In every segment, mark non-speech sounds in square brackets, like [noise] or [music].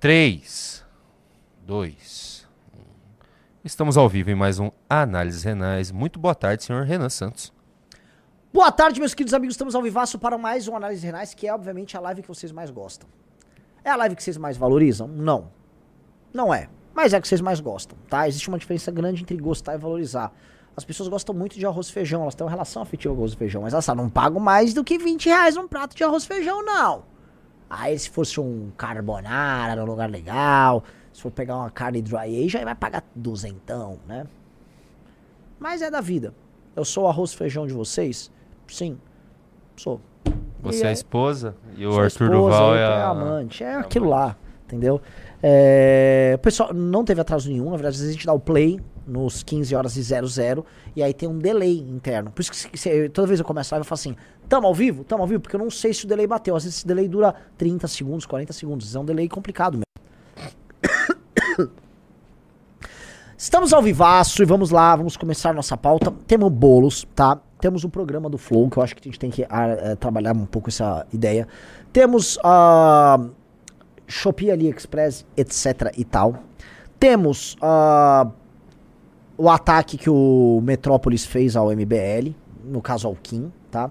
3, 2, 1. Estamos ao vivo em mais um Análises Renais. Muito boa tarde, senhor Renan Santos. Boa tarde, meus queridos amigos. Estamos ao vivaço para mais um Análise Renais, que é, obviamente, a live que vocês mais gostam. É a live que vocês mais valorizam? Não. Não é. Mas é a que vocês mais gostam, tá? Existe uma diferença grande entre gostar e valorizar. As pessoas gostam muito de arroz e feijão, elas têm uma relação afetiva com arroz e feijão, mas elas não pagam mais do que 20 reais um prato de arroz e feijão, não. Aí se fosse um carbonara num lugar legal, se for pegar uma carne dry aí vai pagar duzentão, né? Mas é da vida. Eu sou o arroz e feijão de vocês? Sim, sou. Você E é a é- esposa e o Arthur esposa, Duval é é a... amante, é aquilo lá, entendeu? É, pessoal, não teve atraso nenhum, na verdade, às vezes a gente dá o play nos 15 horas e 00 e aí tem um delay interno. Por isso que se- toda vez eu começo a live eu falo assim, tamo ao vivo? Tamo ao vivo? Porque eu não sei se o delay bateu. Às vezes esse delay dura 30 segundos, 40 segundos. É um delay complicado mesmo. [coughs] Estamos ao vivaço e vamos lá, vamos começar nossa pauta. Temos bolos, tá? Temos o programa do Flow, que eu acho que a gente tem que ah, eh, trabalhar um pouco essa ideia. Temos a Shopee, AliExpress, etc e tal. Temos ah, o ataque que o Metrópolis fez ao MBL, no caso ao Kim, tá?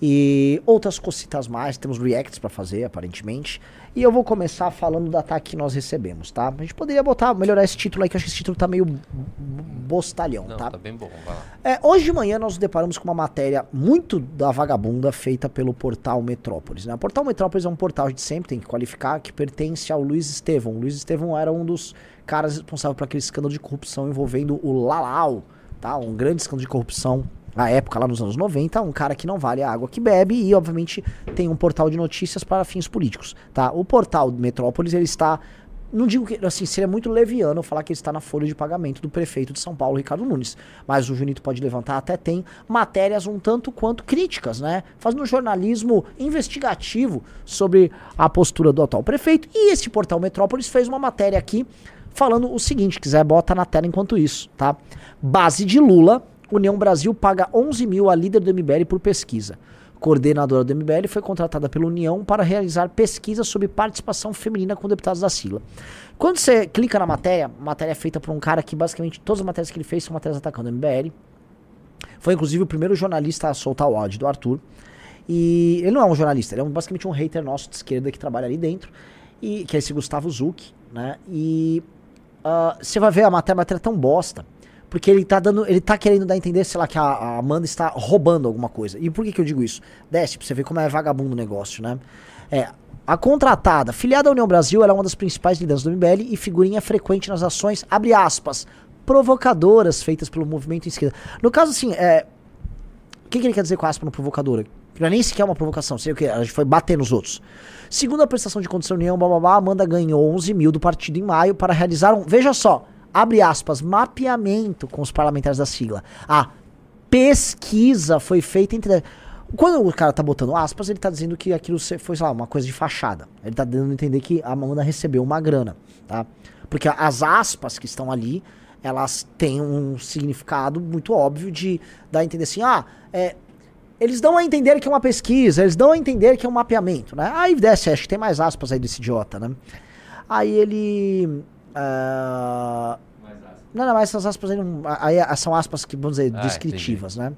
E outras cositas mais, temos reacts pra fazer, aparentemente. E eu vou começar falando do ataque que nós recebemos, tá? A gente poderia botar, melhorar esse título aí, que eu acho que esse título tá meio bostalhão, Não, tá? tá bem bom, vai lá. É, hoje de manhã nós nos deparamos com uma matéria muito da vagabunda feita pelo portal Metrópolis. Né? O portal Metrópolis é um portal de sempre, tem que qualificar, que pertence ao Luiz Estevão. O Luiz Estevão era um dos caras responsáveis por aquele escândalo de corrupção envolvendo o Lalau, tá? Um grande escândalo de corrupção na época, lá nos anos 90, um cara que não vale a água que bebe e, obviamente, tem um portal de notícias para fins políticos, tá? O portal Metrópolis, ele está não digo que, assim, seria muito leviano falar que ele está na folha de pagamento do prefeito de São Paulo, Ricardo Nunes. Mas o Junito pode levantar, até tem matérias um tanto quanto críticas, né? Fazendo jornalismo investigativo sobre a postura do atual prefeito. E esse portal Metrópolis fez uma matéria aqui falando o seguinte, quiser bota na tela enquanto isso, tá? Base de Lula, União Brasil paga 11 mil a líder do MBL por pesquisa. Coordenadora do MBL foi contratada pela União para realizar pesquisa sobre participação feminina com deputados da sigla. Quando você clica na matéria, matéria é feita por um cara que basicamente todas as matérias que ele fez são matérias atacando o MBL. Foi inclusive o primeiro jornalista a soltar o áudio do Arthur. E ele não é um jornalista, ele é basicamente um hater nosso de esquerda que trabalha ali dentro, e que é esse Gustavo Zucchi, né? E ah, você vai ver a matéria, a matéria é tão bosta, porque ele tá dando, ele tá querendo dar a entender, sei lá, que a, a Amanda está roubando alguma coisa. E por que que eu digo isso? Desce pra você ver como é vagabundo o negócio, né? É, a contratada, filiada à União Brasil, ela é uma das principais lideranças do MBL e figurinha frequente nas ações, abre aspas, provocadoras feitas pelo movimento esquerda. No caso, assim, é, o que, que ele quer dizer com aspa no provocadora? Não é nem sequer uma provocação, sei o que, a gente foi bater nos outros. Segundo a prestação de condição da União, blá, Amanda ganhou 11 mil do partido em maio para realizar um, veja só, abre aspas, mapeamento com os parlamentares da sigla. A pesquisa foi feita entre... Quando o cara tá botando aspas, ele tá dizendo que aquilo foi, sei lá, uma coisa de fachada. Ele tá dando a entender que a Amanda recebeu uma grana, tá? Porque as aspas que estão ali, elas têm um significado muito óbvio de dar a entender assim, ah, é, eles dão a entender que é uma pesquisa, eles dão a entender que é um mapeamento, né? Aí desce, acho que tem mais aspas aí desse idiota, né? Aí ele. ah, não, não, mas essas aspas aí, não, aí são aspas que, vamos dizer, Ah, descritivas, né?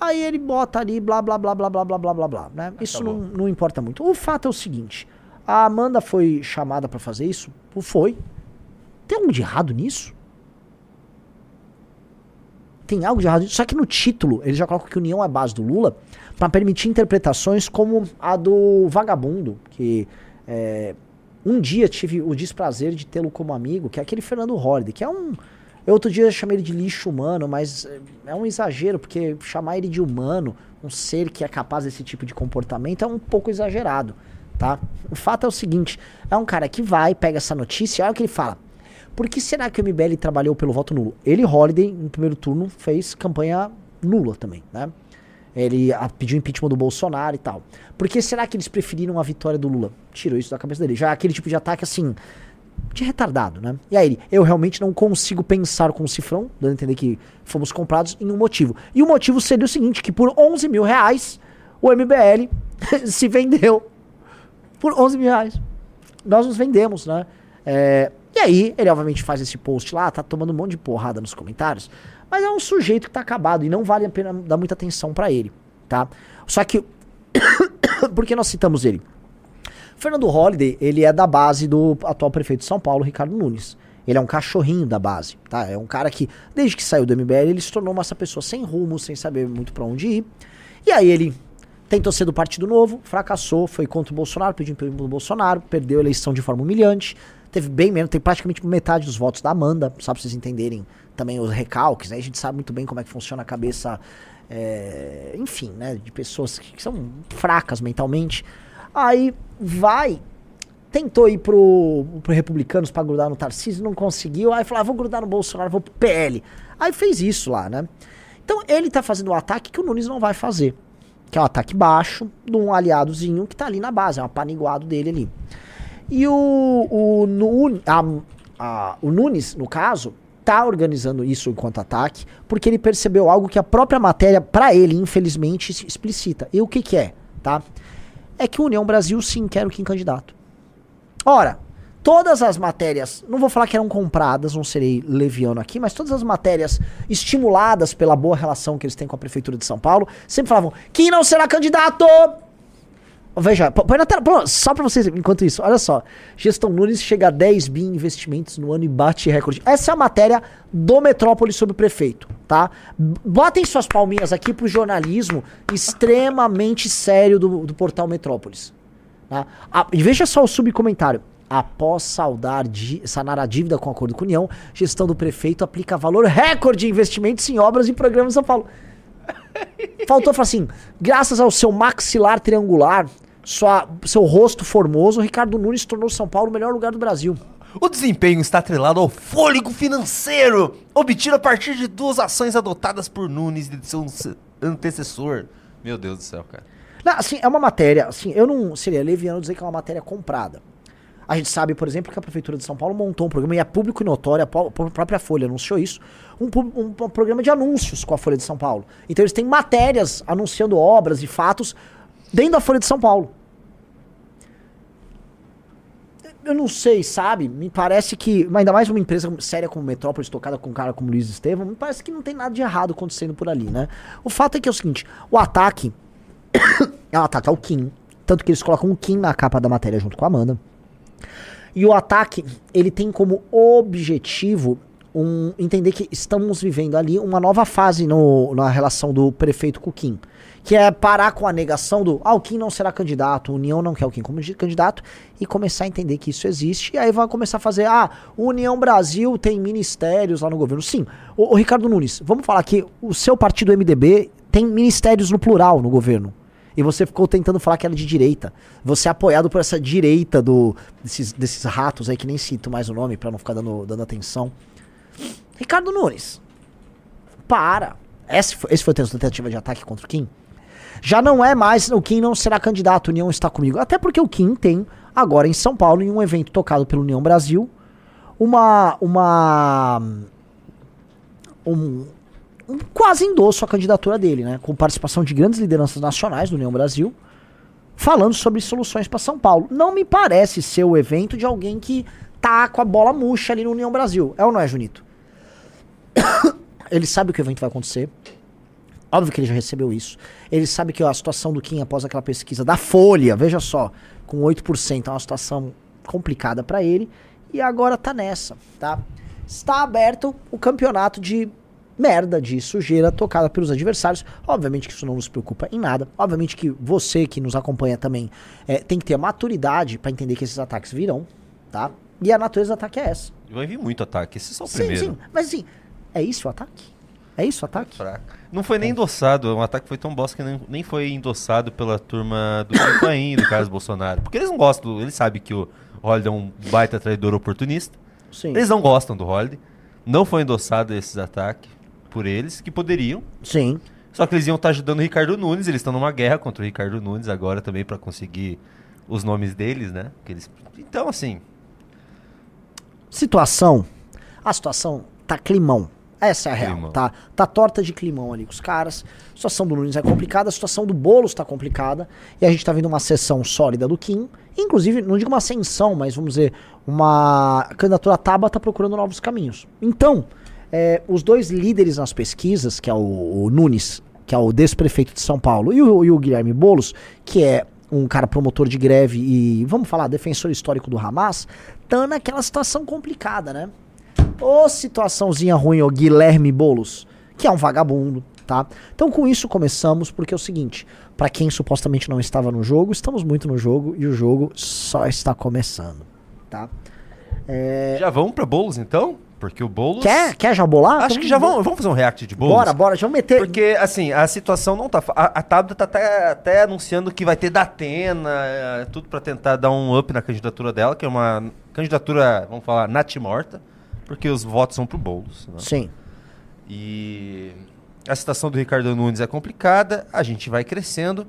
Aí ele bota ali blá blá blá blá blá blá blá blá blá, né? Isso não, não importa muito. O fato é o seguinte: a Amanda foi chamada pra fazer isso? Foi. Tem algo de errado nisso? Tem algo de errado? Só que no título ele já coloca que União é base do Lula pra permitir interpretações como a do vagabundo, que é, um dia tive o desprazer de tê-lo como amigo, que é aquele Fernando Holliday, que é um. Eu outro dia chamei ele de lixo humano, mas é um exagero, porque chamar ele de humano, um ser que é capaz desse tipo de comportamento, é um pouco exagerado, tá? O fato é o seguinte: é um cara que vai, pega essa notícia, olha o que ele fala. Por que será que o MBL trabalhou pelo voto nulo? Ele, Holiday, no primeiro turno, fez campanha nula também, né? Ele ah, pediu impeachment do Bolsonaro e tal. Por que será que eles preferiram a vitória do Lula? Tirou isso da cabeça dele. Já aquele tipo de ataque assim, de retardado, né? E aí eu realmente não consigo pensar com o cifrão, dando a entender que fomos comprados em um motivo. E o motivo seria o seguinte, que por 11 mil reais, o MBL [laughs] se vendeu. Por 11 mil reais. nós nos vendemos, né? É, e aí, ele obviamente faz esse post lá, tá tomando um monte de porrada nos comentários, mas é um sujeito que tá acabado e não vale a pena dar muita atenção para ele, tá? Só que, [coughs] por que nós citamos ele? Fernando Holliday, ele é da base do atual prefeito de São Paulo, Ricardo Nunes. Ele é um cachorrinho da base, tá? É um cara que, desde que saiu do MBL, ele se tornou uma essa pessoa sem rumo, sem saber muito para onde ir. E aí ele tentou ser do Partido Novo, fracassou, foi contra o Bolsonaro, pediu emprego do Bolsonaro, perdeu a eleição de forma humilhante, teve bem menos, tem praticamente metade dos votos da Amanda, só pra vocês entenderem também os recalques, né? A gente sabe muito bem como é que funciona a cabeça, é, enfim, né? De pessoas que são fracas mentalmente. Aí vai tentou ir pro, pro Republicanos pra grudar no Tarcísio, não conseguiu. Aí falou, ah, vou grudar no Bolsonaro, vou pro PL. Aí fez isso lá, né? Então ele tá fazendo um ataque que o Nunes não vai fazer. Que é um ataque baixo de um aliadozinho que tá ali na base, é um apaniguado dele ali. E o, o, no, a, a, o Nunes, no caso, tá organizando isso enquanto ataque, porque ele percebeu algo que a própria matéria, para ele, infelizmente, explicita. E o que que é, tá? É que o União Brasil sim quer o Kim candidato. Ora, todas as matérias, não vou falar que eram compradas, não serei leviano aqui, mas todas as matérias estimuladas pela boa relação que eles têm com a Prefeitura de São Paulo, sempre falavam: quem não será candidato? Veja, põe na tela, só pra vocês, enquanto isso, olha só. Gestão Nunes chega a 10 bi investimentos no ano e bate recorde. Essa é a matéria do Metrópole sobre o prefeito, tá? Botem suas palminhas aqui pro jornalismo extremamente sério do, do portal Metrópolis. Tá? E veja só o subcomentário. Após saldar sanar a dívida com acordo com a União, gestão do prefeito aplica valor recorde de investimentos em obras e programas São Paulo. Faltou falar assim: graças ao seu maxilar triangular, sua, seu rosto formoso, Ricardo Nunes tornou São Paulo o melhor lugar do Brasil. O desempenho está atrelado ao fôlego financeiro obtido a partir de duas ações adotadas por Nunes e de seu antecessor. Meu Deus do céu, cara. Não, assim, é uma matéria, assim, eu não seria leviano dizer que é uma matéria comprada. A gente sabe, por exemplo, que a Prefeitura de São Paulo montou um programa, e é público e notório, a própria Folha anunciou isso, um, um, um, programa de anúncios com a Folha de São Paulo. Então eles têm matérias anunciando obras e fatos dentro da Folha de São Paulo. Eu não sei, sabe? Me parece que, ainda mais uma empresa séria como Metrópolis, tocada com um cara como Luiz Estevam, me parece que não tem nada de errado acontecendo por ali, né? O fato é que é o seguinte, o ataque [coughs] é um ataque ao Kim. Tanto que eles colocam o Kim na capa da matéria junto com a Amanda. E o ataque, ele tem como objetivo um, entender que estamos vivendo ali uma nova fase no, na relação do prefeito com o Kim. Que é parar com a negação do Kim não será candidato, União não quer Kim como candidato, e começar a entender que isso existe. E aí vai começar a fazer, ah, União Brasil tem ministérios lá no governo. Sim, o, o Ricardo Nunes, vamos falar que o seu partido MDB tem ministérios no plural no governo e você ficou tentando falar que era de direita. Você é apoiado por essa direita do desses, desses ratos aí que nem cito mais o nome para não ficar dando, dando atenção. Ricardo Nunes. Para. Esse foi, esse foi a tentativa de ataque contra o Kim. Já não é mais, o Kim não será candidato, União está comigo. Até porque o Kim tem, agora em São Paulo, em um evento tocado pela União Brasil, uma. uma um, um quase endosso à candidatura dele, né? Com participação de grandes lideranças nacionais do União Brasil, falando sobre soluções para São Paulo. Não me parece ser o evento de alguém que tá com a bola murcha ali no União Brasil. É ou não é, Junito? [coughs] ele sabe que o evento vai acontecer. Óbvio que ele já recebeu isso. Ele sabe que a situação do Kim após aquela pesquisa da Folha, veja só, com 8%, é uma situação complicada para ele. E agora tá nessa, tá? Está aberto o campeonato de merda, de sujeira tocada pelos adversários. Obviamente que isso não nos preocupa em nada. Obviamente que você que nos acompanha também é, tem que ter a maturidade para entender que esses ataques virão, tá? E a natureza do ataque é essa. Vai vir muito ataque, esse é só o sim, primeiro. Sim, mas assim, é isso o ataque? É isso o ataque? Fraco. Não foi nem endossado, o ataque foi tão bosta que nem, nem foi endossado pela turma do Paim, do Carlos Bolsonaro. Porque eles não gostam, eles sabem que o Holliday é um baita traidor oportunista. Sim. Eles não gostam do Holliday. Não foi endossado esses ataques por eles, que poderiam. Sim. Só que eles iam estar tá ajudando o Ricardo Nunes, eles estão numa guerra contra o Ricardo Nunes agora também para conseguir os nomes deles, né? Que eles... Então, assim. Situação. A situação tá climão. Essa é a real, climão. tá? Tá torta de climão ali com os caras. A situação do Nunes é complicada, a situação do Boulos tá complicada. E a gente tá vendo uma sessão sólida do Kim. Inclusive, não digo uma ascensão, mas vamos dizer, uma candidatura Taba tá procurando novos caminhos. Então, é, os dois líderes nas pesquisas, que é o, o Nunes, que é o desprefeito de São Paulo, e o, e o Guilherme Boulos, que é um cara promotor de greve e, vamos falar, defensor histórico do Hamas, tá naquela situação complicada, né? Ô situaçãozinha ruim, o Guilherme Boulos, que é um vagabundo, tá? Então com isso começamos, porque é o seguinte, para quem supostamente não estava no jogo, estamos muito no jogo e o jogo só está começando, tá? É... Já vamos para Boulos então? Porque o Boulos. Quer, quer já bolar? Acho que já vamos, vamos fazer um react de Boulos. Bora, bora, já vamos meter. Porque, assim, a situação não tá. A, a Tabata tá até, até anunciando que vai ter Datena, é, tudo para tentar dar um up na candidatura dela, que é uma candidatura, vamos falar, natimorta, porque os votos são pro Boulos. Né? Sim. E a situação do Ricardo Nunes é complicada, a gente vai crescendo.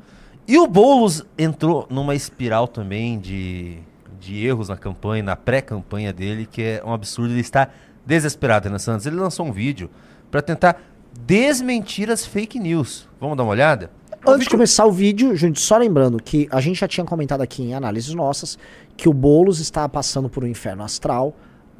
E o Boulos entrou numa espiral também de, de erros na campanha, na pré-campanha dele, que é um absurdo. Ele está desesperado, né, Santos? Ele lançou um vídeo para tentar desmentir as fake news. Vamos dar uma olhada? Antes de começar o vídeo, gente, só lembrando que a gente já tinha comentado aqui em análises nossas que o Boulos está passando por um inferno astral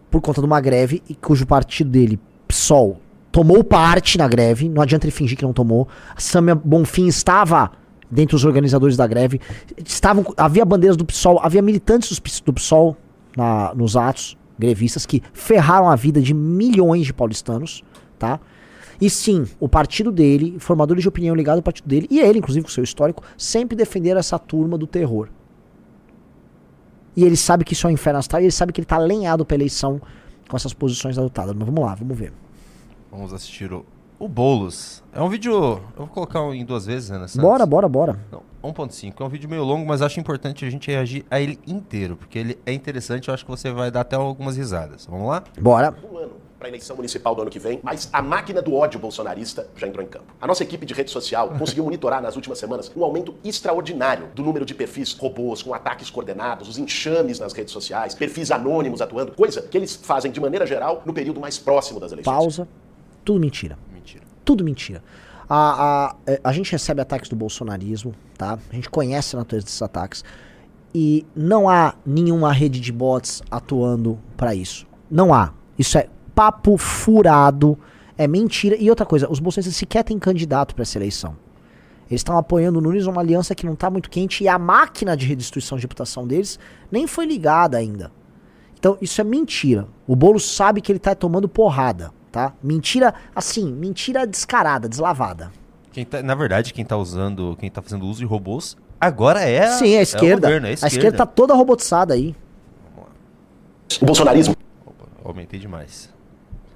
por conta de uma greve e cujo partido dele, PSOL, tomou parte na greve. Não adianta ele fingir que não tomou. A Samia Bonfim estava dentre os organizadores da greve. Estavam, havia bandeiras do PSOL, havia militantes do PSOL na, nos atos grevistas que ferraram a vida de milhões de paulistanos, tá? E sim, o partido dele, formadores de opinião ligados ao partido dele, e ele, inclusive, com seu histórico, sempre defenderam essa turma do terror. E ele sabe que isso é um inferno astral, e ele sabe que ele está alinhado para eleição com essas posições adotadas. Mas vamos lá, vamos ver. Vamos assistir o, o Boulos. É um vídeo. Eu vou colocar em duas vezes, né? Bora, bora, bora. Não, 1.5. É um vídeo meio longo, mas acho importante a gente reagir a ele inteiro, porque ele é interessante. Eu acho que você vai dar até algumas risadas. Vamos lá? Bora. Um ano para a eleição municipal do ano que vem, mas a máquina do ódio bolsonarista já entrou em campo. A nossa equipe de rede social [laughs] conseguiu monitorar nas últimas semanas um aumento extraordinário do número de perfis robôs com ataques coordenados, os enxames nas redes sociais, perfis anônimos atuando, coisa que eles fazem de maneira geral no período mais próximo das eleições. Pausa. Tudo mentira. Mentira. Tudo mentira. A, a, é, a gente recebe ataques do bolsonarismo, tá? A gente conhece a natureza desses ataques. E não há nenhuma rede de bots atuando para isso. Não há. Isso é papo furado, é mentira. E outra coisa, os bolsonaristas sequer têm candidato para essa eleição. Eles estão apoiando o Nunes uma aliança que não está muito quente e a máquina de redistribuição de reputação deles nem foi ligada ainda. Então isso é mentira. O Bolo sabe que ele está tomando porrada tá? Mentira, assim, mentira descarada, deslavada. Quem tá, na verdade, quem tá usando, quem tá fazendo uso de robôs agora é a, Sim, a esquerda. É governo, é a, esquerda. a esquerda tá toda robotizada aí. O bolsonarismo. Opa, aumentei demais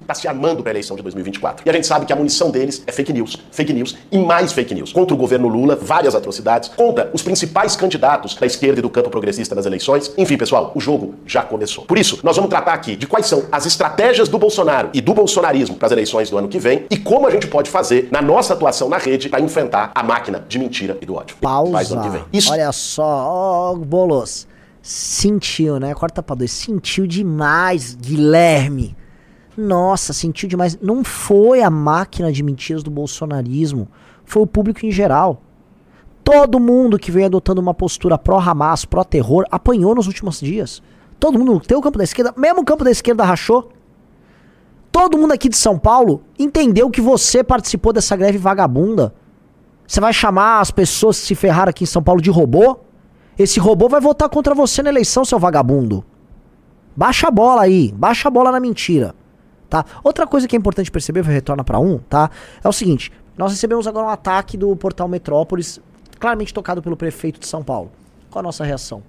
está se armando para a eleição de 2024. E a gente sabe que a munição deles é fake news, fake news e mais fake news. Contra o governo Lula, várias atrocidades, contra os principais candidatos da esquerda e do campo progressista nas eleições. Enfim, pessoal, o jogo já começou. Por isso, nós vamos tratar aqui de quais são as estratégias do Bolsonaro e do bolsonarismo para as eleições do ano que vem e como a gente pode fazer na nossa atuação na rede para enfrentar a máquina de mentira e do ódio. Pausa. Isso. Olha só, oh, Bolos. Sentiu, né? Corta pra dois. Sentiu demais, Guilherme. Nossa, sentiu demais. Não foi a máquina de mentiras do bolsonarismo, foi o público em geral. Todo mundo que veio adotando uma postura pró-Hamas, pró-terror, apanhou nos últimos dias. Todo mundo, teu campo da esquerda, mesmo o campo da esquerda rachou. Todo mundo aqui de São Paulo entendeu que você participou dessa greve vagabunda. Você vai chamar as pessoas que se ferraram aqui em São Paulo de robô? Esse robô vai votar contra você na eleição, seu vagabundo. Baixa a bola aí, baixa a bola na mentira tá? Outra coisa que é importante perceber, retorna para um, tá? É o seguinte, nós recebemos agora um ataque do portal Metrópolis, claramente tocado pelo prefeito de São Paulo. Qual a nossa reação?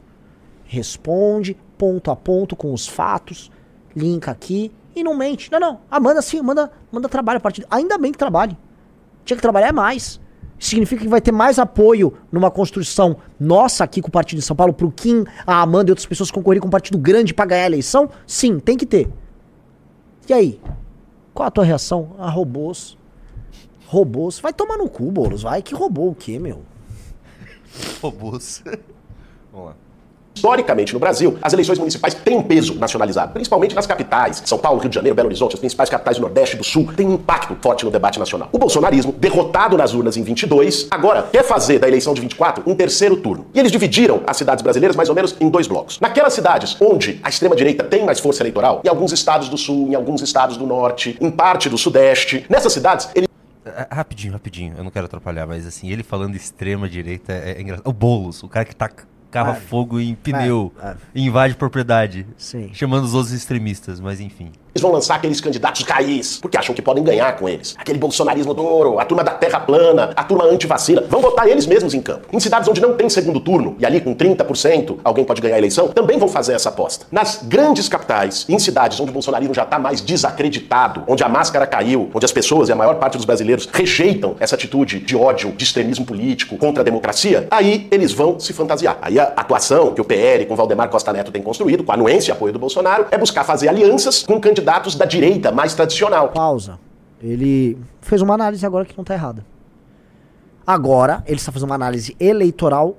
Responde ponto a ponto com os fatos, linka aqui e não mente. Não, não. Ah, manda sim, manda, manda trabalho a partir. Ainda bem que trabalhe. Tinha que trabalhar mais. Significa que vai ter mais apoio numa construção nossa aqui com o Partido de São Paulo, pro Kim, a Amanda e outras pessoas concorrer com um partido grande para ganhar a eleição? Sim, tem que ter. E aí? Qual a tua reação? Ah, robôs. Robôs. Vai tomar no cu, Boulos. Vai. Que robô o quê, meu? robôs. [laughs] Vamos lá. Historicamente, no Brasil, as eleições municipais têm um peso nacionalizado, principalmente nas capitais. São Paulo, Rio de Janeiro, Belo Horizonte, as principais capitais do Nordeste e do Sul, têm um impacto forte no debate nacional. O bolsonarismo, derrotado nas urnas em 22, agora quer fazer da eleição de 24 um terceiro turno. E eles dividiram as cidades brasileiras mais ou menos em dois blocos. Naquelas cidades onde a extrema-direita tem mais força eleitoral, em alguns estados do Sul, em alguns estados do Norte, em parte do Sudeste, nessas cidades, ele é, rapidinho, rapidinho, eu não quero atrapalhar, mas assim, ele falando extrema direita é, é engraçado. O Boulos, o cara que tá é. fogo em pneu, invade propriedade, Sim. chamando os outros extremistas, mas enfim. Eles vão lançar aqueles candidatos raiz, porque acham que podem ganhar com eles. Aquele bolsonarismo duro, a turma da terra plana, a turma anti-vacina. Vão votar eles mesmos em campo. Em cidades onde não tem segundo turno, e ali com 30% alguém pode ganhar a eleição, também vão fazer essa aposta. Nas grandes capitais, em cidades onde o bolsonarismo já está mais desacreditado, onde a máscara caiu, onde as pessoas e a maior parte dos brasileiros rejeitam essa atitude de ódio, de extremismo político contra a democracia, aí eles vão se fantasiar. Aí a atuação que o PL com Valdemar Costa Neto tem construído, com a anuência e apoio do Bolsonaro, é buscar fazer alianças com candidatos candidatos da direita mais tradicional. Pausa. Ele fez uma análise agora que não está errada. Agora, ele está fazendo uma análise eleitoral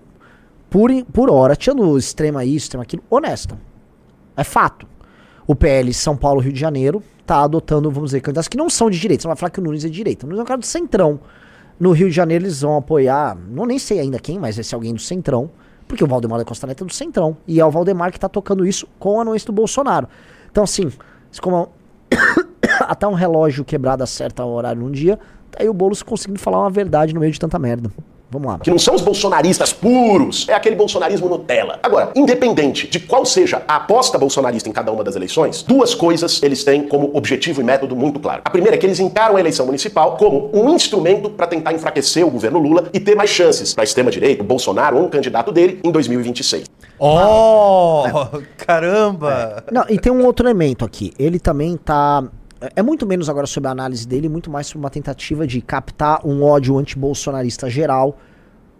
por, por hora, tirando extrema isso, extrema aquilo, honesta. É fato. O PL São Paulo, Rio de Janeiro, está adotando, vamos dizer, candidatos que não são de direita. Você vai falar que o Nunes é de direita. O Nunes é um cara do Centrão. No Rio de Janeiro eles vão apoiar, não nem sei ainda quem, mas esse alguém do Centrão. Porque o Valdemar da Costa Neto é do Centrão. E é o Valdemar que está tocando isso com a anuência do Bolsonaro. Então, assim, como [coughs] até um relógio quebrado acerta o horário num dia, tá aí o Boulos conseguindo falar uma verdade no meio de tanta merda. Vamos lá. Que não são os bolsonaristas puros, é aquele bolsonarismo Nutella. Agora, independente de qual seja a aposta bolsonarista em cada uma das eleições, duas coisas eles têm como objetivo e método muito claro. A primeira é que eles encaram a eleição municipal como um instrumento para tentar enfraquecer o governo Lula e ter mais chances para a extrema-direita, Bolsonaro ou um candidato dele em 2026. Oh, [laughs] caramba! É. Não, e tem um outro elemento aqui. Ele também tá é muito menos agora sobre a análise dele, muito mais sobre uma tentativa de captar um ódio anti-bolsonarista geral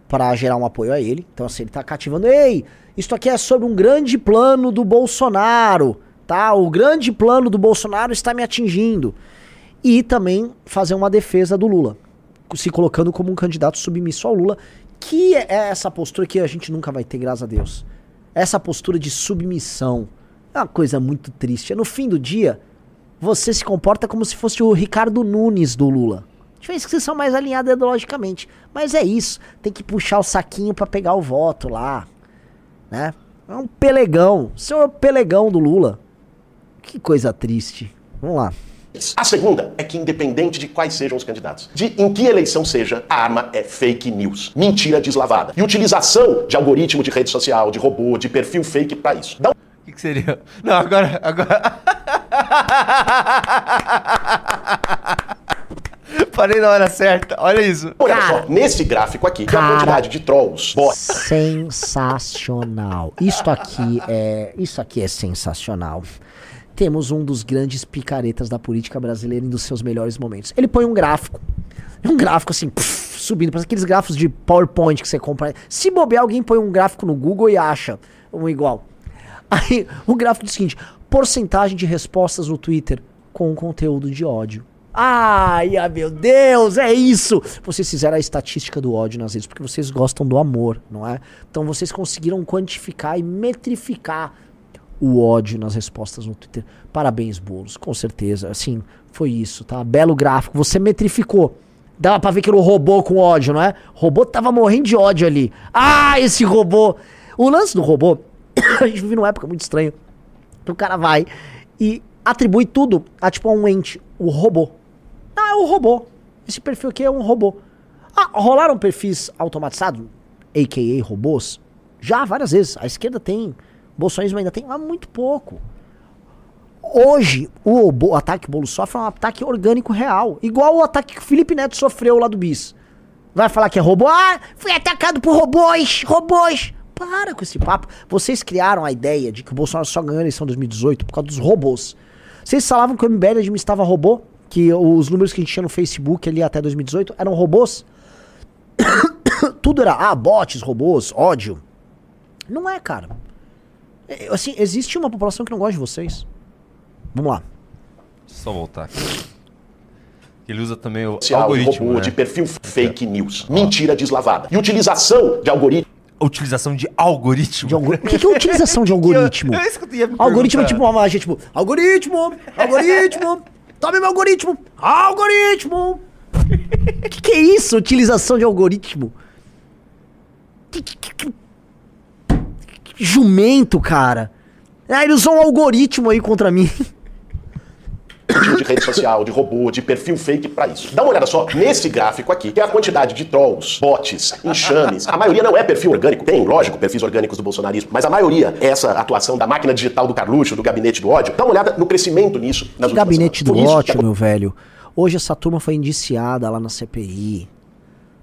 para gerar um apoio a ele. Então, assim, ele tá cativando. Ei, isso aqui é sobre um grande plano do Bolsonaro, tá? O grande plano do Bolsonaro está me atingindo. E também fazer uma defesa do Lula, se colocando como um candidato submisso ao Lula, que é essa postura que a gente nunca vai ter, graças a Deus. Essa postura de submissão é uma coisa muito triste. No fim do dia você se comporta como se fosse o Ricardo Nunes do Lula. Diferença que vocês são mais alinhados ideologicamente. Mas é isso. Tem que puxar o saquinho para pegar o voto lá. Né? É um pelegão. Seu é pelegão do Lula. Que coisa triste. Vamos lá. A segunda é que, independente de quais sejam os candidatos, de em que eleição seja, a arma é fake news. Mentira deslavada. E utilização de algoritmo de rede social, de robô, de perfil fake para isso. Dá um que, que seria? Não, agora. agora... [laughs] Parei na hora certa, olha isso. Olha só, nesse gráfico aqui, que é a quantidade de trolls. Sensacional. Isto aqui é. Isso aqui é sensacional. Temos um dos grandes picaretas da política brasileira em dos seus melhores momentos. Ele põe um gráfico. Um gráfico assim, subindo, para aqueles gráficos de PowerPoint que você compra. Se bobear, alguém põe um gráfico no Google e acha um igual. [laughs] Aí o gráfico diz o seguinte: porcentagem de respostas no Twitter com conteúdo de ódio. Ai, ah, meu Deus, é isso! Vocês fizeram a estatística do ódio nas redes porque vocês gostam do amor, não é? Então vocês conseguiram quantificar e metrificar o ódio nas respostas no Twitter. Parabéns, Bolos, com certeza. Assim, foi isso, tá? Belo gráfico. Você metrificou. Dava pra ver que era o robô com ódio, não é? O robô tava morrendo de ódio ali. Ah, esse robô! O lance do robô [coughs] a gente vive numa época muito estranha. o cara vai e atribui tudo a tipo a um ente, o robô. Ah, é o robô. Esse perfil aqui é um robô. Ah, rolaram perfis automatizados, a.k.a. robôs? Já, várias vezes. A esquerda tem, bolsonarismo ainda tem, mas muito pouco. Hoje, o, o ataque que o Bolo sofre é um ataque orgânico real. Igual o ataque que o Felipe Neto sofreu lá do BIS. Vai falar que é robô? Ah, fui atacado por robôs, robôs. Para com esse papo. Vocês criaram a ideia de que o Bolsonaro só ganhou a eleição em 2018 por causa dos robôs. Vocês falavam que o MBL administrava robô? Que os números que a gente tinha no Facebook ali até 2018 eram robôs? [coughs] Tudo era, ah, bots, robôs, ódio. Não é, cara. É, assim, existe uma população que não gosta de vocês. Vamos lá. Só voltar aqui. Ele usa também o algoritmo, robô né? de perfil fake news. Mentira deslavada. E utilização de algoritmo utilização de algoritmo. De algor... O que, que é utilização de [laughs] algoritmo? eu, eu algoritmo é tipo uma magia, tipo, algoritmo, algoritmo, tome meu algoritmo, algoritmo. O que, que é isso, utilização de algoritmo? Que, que, que, jumento, cara. Ah, ele usou um algoritmo aí contra mim. de rede social, de robô, de perfil fake para isso. Dá uma olhada só nesse gráfico aqui, que é a quantidade de trolls, bots, enxames. A maioria não é perfil orgânico. Tem, lógico, perfis orgânicos do bolsonarismo, mas a maioria é essa atuação da máquina digital do Carluxo, do gabinete do ódio. Dá uma olhada no crescimento nisso nas Gabinete do ódio, meu velho. Hoje essa turma foi indiciada lá na CPI.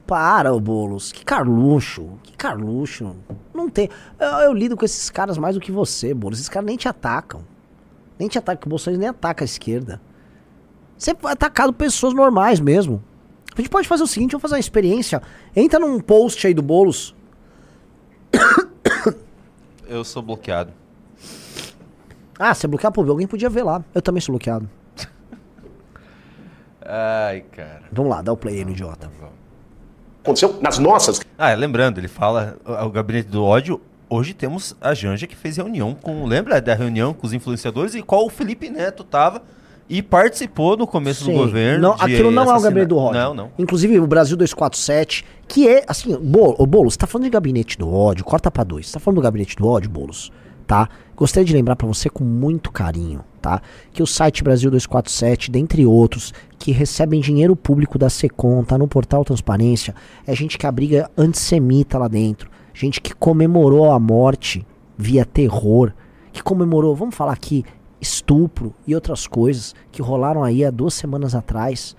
Para, o Boulos. Que Carluxo. Que Carluxo. Não tem. Eu, eu, lido com esses caras mais do que você, Boulos. Esses caras nem te atacam. Nem te ataca, o Bolsonaro nem ataca a esquerda. Você é atacado pessoas normais mesmo. A gente pode fazer o seguinte, vamos fazer uma experiência. Entra num post aí do Boulos. [coughs] Eu sou bloqueado. Ah, você é bloqueado? Pô, alguém podia ver lá. Eu também sou bloqueado. [laughs] Ai, cara. Vamos lá, dá o play aí no idiota. Aconteceu nas nossas. Ah, lembrando, ele fala o gabinete do ódio hoje temos a Janja que fez reunião com. Lembra da reunião com os influenciadores e qual o Felipe Neto tava e participou no começo Sim. do governo. Não, aquilo não é o gabinete do ódio. Não, não. Inclusive o Brasil 247, que é assim, Bolo, o Boulos, você tá falando de gabinete do ódio, corta pra dois. Você tá falando do gabinete do ódio, Boulos, tá? Gostaria de lembrar para você com muito carinho, tá? Que o site Brasil 247, dentre outros, que recebem dinheiro público da Secom, tá no portal Transparência, é gente que abriga antissemita lá dentro gente que comemorou a morte via terror, que comemorou, vamos falar aqui, estupro e outras coisas que rolaram aí há duas semanas atrás,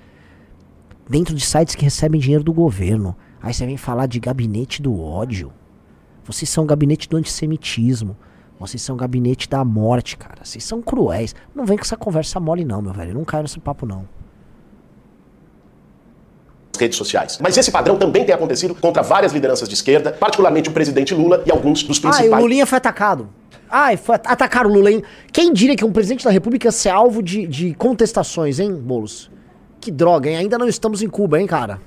dentro de sites que recebem dinheiro do governo. Aí você vem falar de gabinete do ódio. Vocês são gabinete do antissemitismo. Vocês são gabinete da morte, cara. Vocês são cruéis. Não vem com essa conversa mole, não, meu velho. Não cai nesse papo, não redes sociais. Mas esse padrão também tem acontecido contra várias lideranças de esquerda, particularmente o presidente Lula e alguns dos principais. Ah, o Lulinha foi atacado. Ah, foi atacar o Lula, hein? Quem diria que um presidente da República ser alvo de, de contestações, hein, Boulos? Que droga, hein? Ainda não estamos em Cuba, hein, cara?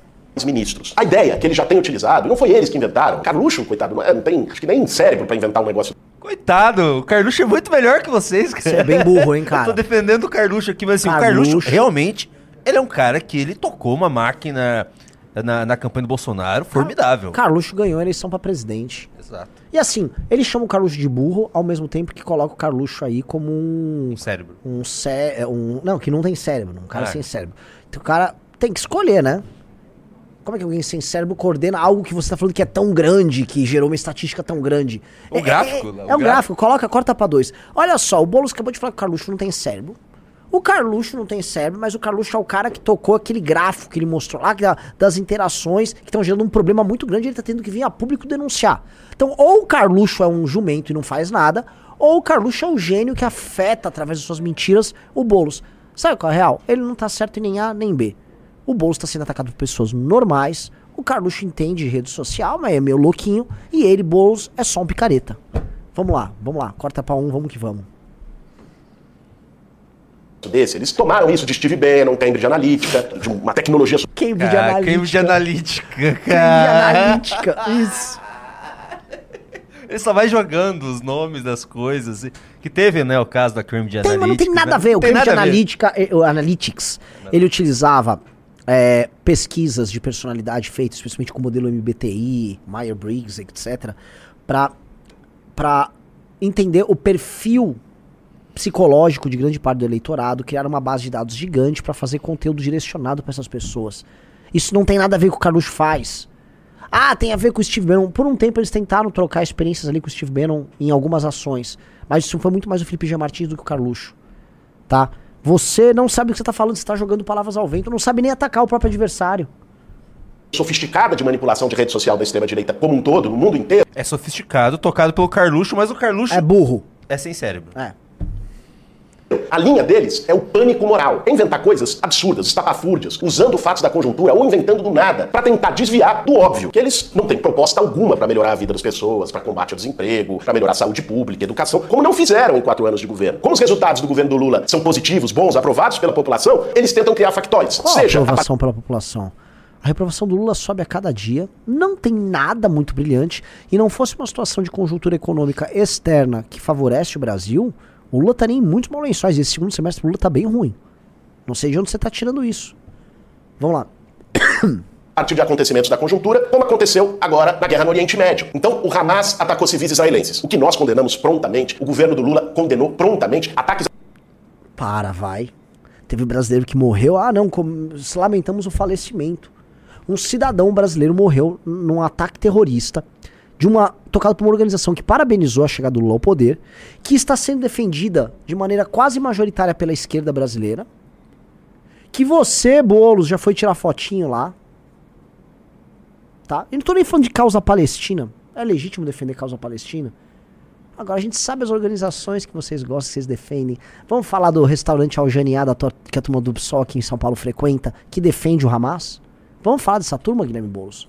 ministros. A ideia que ele já tem utilizado, não foi eles que inventaram. Carluxo, coitado, não, é, não tem, acho que nem cérebro para inventar um negócio. Coitado, o Carluxo é muito melhor que vocês, cara. Você é bem burro, hein, [laughs] cara? Eu tô defendendo o Carluxo aqui, mas assim, Carluxo. o Carluxo realmente, ele é um cara que ele tocou uma máquina na, na campanha do Bolsonaro, formidável. Carluxo ganhou a eleição para presidente. Exato. E assim, ele chama o Carluxo de burro, ao mesmo tempo que coloca o Carluxo aí como um. Um cérebro. Um, cé um Não, que não tem cérebro, um cara ah. sem cérebro. Então o cara tem que escolher, né? Como é que alguém sem cérebro coordena algo que você tá falando que é tão grande, que gerou uma estatística tão grande? O é, gráfico, é, é, é, o, gráfico. gráfico, coloca, corta pra dois. Olha só, o Boulos acabou de falar que o Carluxo não tem cérebro. O Carluxo não tem cérebro, mas o Carluxo é o cara que tocou aquele gráfico que ele mostrou lá, das interações que estão gerando um problema muito grande, ele tá tendo que vir a público denunciar. Então, ou o Carluxo é um jumento e não faz nada, ou o Carluxo é o gênio que afeta, através de suas mentiras, o Boulos. Sabe qual é a real? Ele não tá certo em nem A nem B. O Boulos tá sendo atacado por pessoas normais, o Carluxo entende rede social, mas é meio louquinho, e ele, Boulos, é só um picareta. Vamos lá, vamos lá, corta pra um, vamos que vamos desse. Eles tomaram isso de Steve Bannon, Cambridge Analytica, de uma tecnologia... Cambridge ah, Analytica. Cambridge Analytica, cara. Cambridge Analytica, isso. [laughs] Ele só vai jogando os nomes das coisas. Que teve, né, o caso da Cambridge tem, Analytica. Mas não tem nada né? a ver. O tem Cambridge Analytica, eh, o Analytics, não. ele utilizava é, pesquisas de personalidade feitas, especialmente com o modelo MBTI, Myers-Briggs, etc., para entender o perfil psicológico de grande parte do eleitorado, criar uma base de dados gigante para fazer conteúdo direcionado para essas pessoas. Isso não tem nada a ver com o Carluxo faz. Ah, tem a ver com o Steve Bannon. Por um tempo eles tentaram trocar experiências ali com o Steve Bannon em algumas ações. Mas isso foi muito mais o Felipe G. Martins do que o Carluxo. Tá? Você não sabe o que você está falando, você está jogando palavras ao vento, não sabe nem atacar o próprio adversário. Sofisticada de manipulação de rede social da extrema-direita como um todo, no mundo inteiro. É sofisticado, tocado pelo Carluxo, mas o Carluxo. É burro. É sem cérebro. É. A linha deles é o pânico moral. É inventar coisas absurdas, estapafúrdias, usando fatos da conjuntura ou inventando do nada para tentar desviar do óbvio, que eles não têm proposta alguma para melhorar a vida das pessoas, para combate ao desemprego, para melhorar a saúde pública, educação, como não fizeram em quatro anos de governo. Como os resultados do governo do Lula são positivos, bons, aprovados pela população, eles tentam criar factóides. Qual seja, a aprovação a... pela população? A reprovação do Lula sobe a cada dia, não tem nada muito brilhante, e não fosse uma situação de conjuntura econômica externa que favorece o Brasil, o Lula estaria em muitos maus lençóis. Esse segundo semestre do Lula está bem ruim. Não sei de onde você está tirando isso. Vamos lá. A partir de acontecimentos da conjuntura, como aconteceu agora na guerra no Oriente Médio. Então, o Hamas atacou civis israelenses. O que nós condenamos prontamente, o governo do Lula condenou prontamente ataques. Para, vai. Teve brasileiro que morreu. Ah, não, lamentamos o falecimento um cidadão brasileiro morreu num ataque terrorista de uma tocado por uma organização que parabenizou a chegada do Lula ao poder, que está sendo defendida de maneira quase majoritária pela esquerda brasileira. Que você, Bolos, já foi tirar fotinho lá. Tá? Eu não tô nem falando de causa palestina. É legítimo defender causa palestina. Agora a gente sabe as organizações que vocês gostam, que vocês defendem. Vamos falar do restaurante Aljaniá, que a turma do PSOL aqui em São Paulo frequenta, que defende o Hamas? Vamos falar dessa turma, Guilherme Boulos?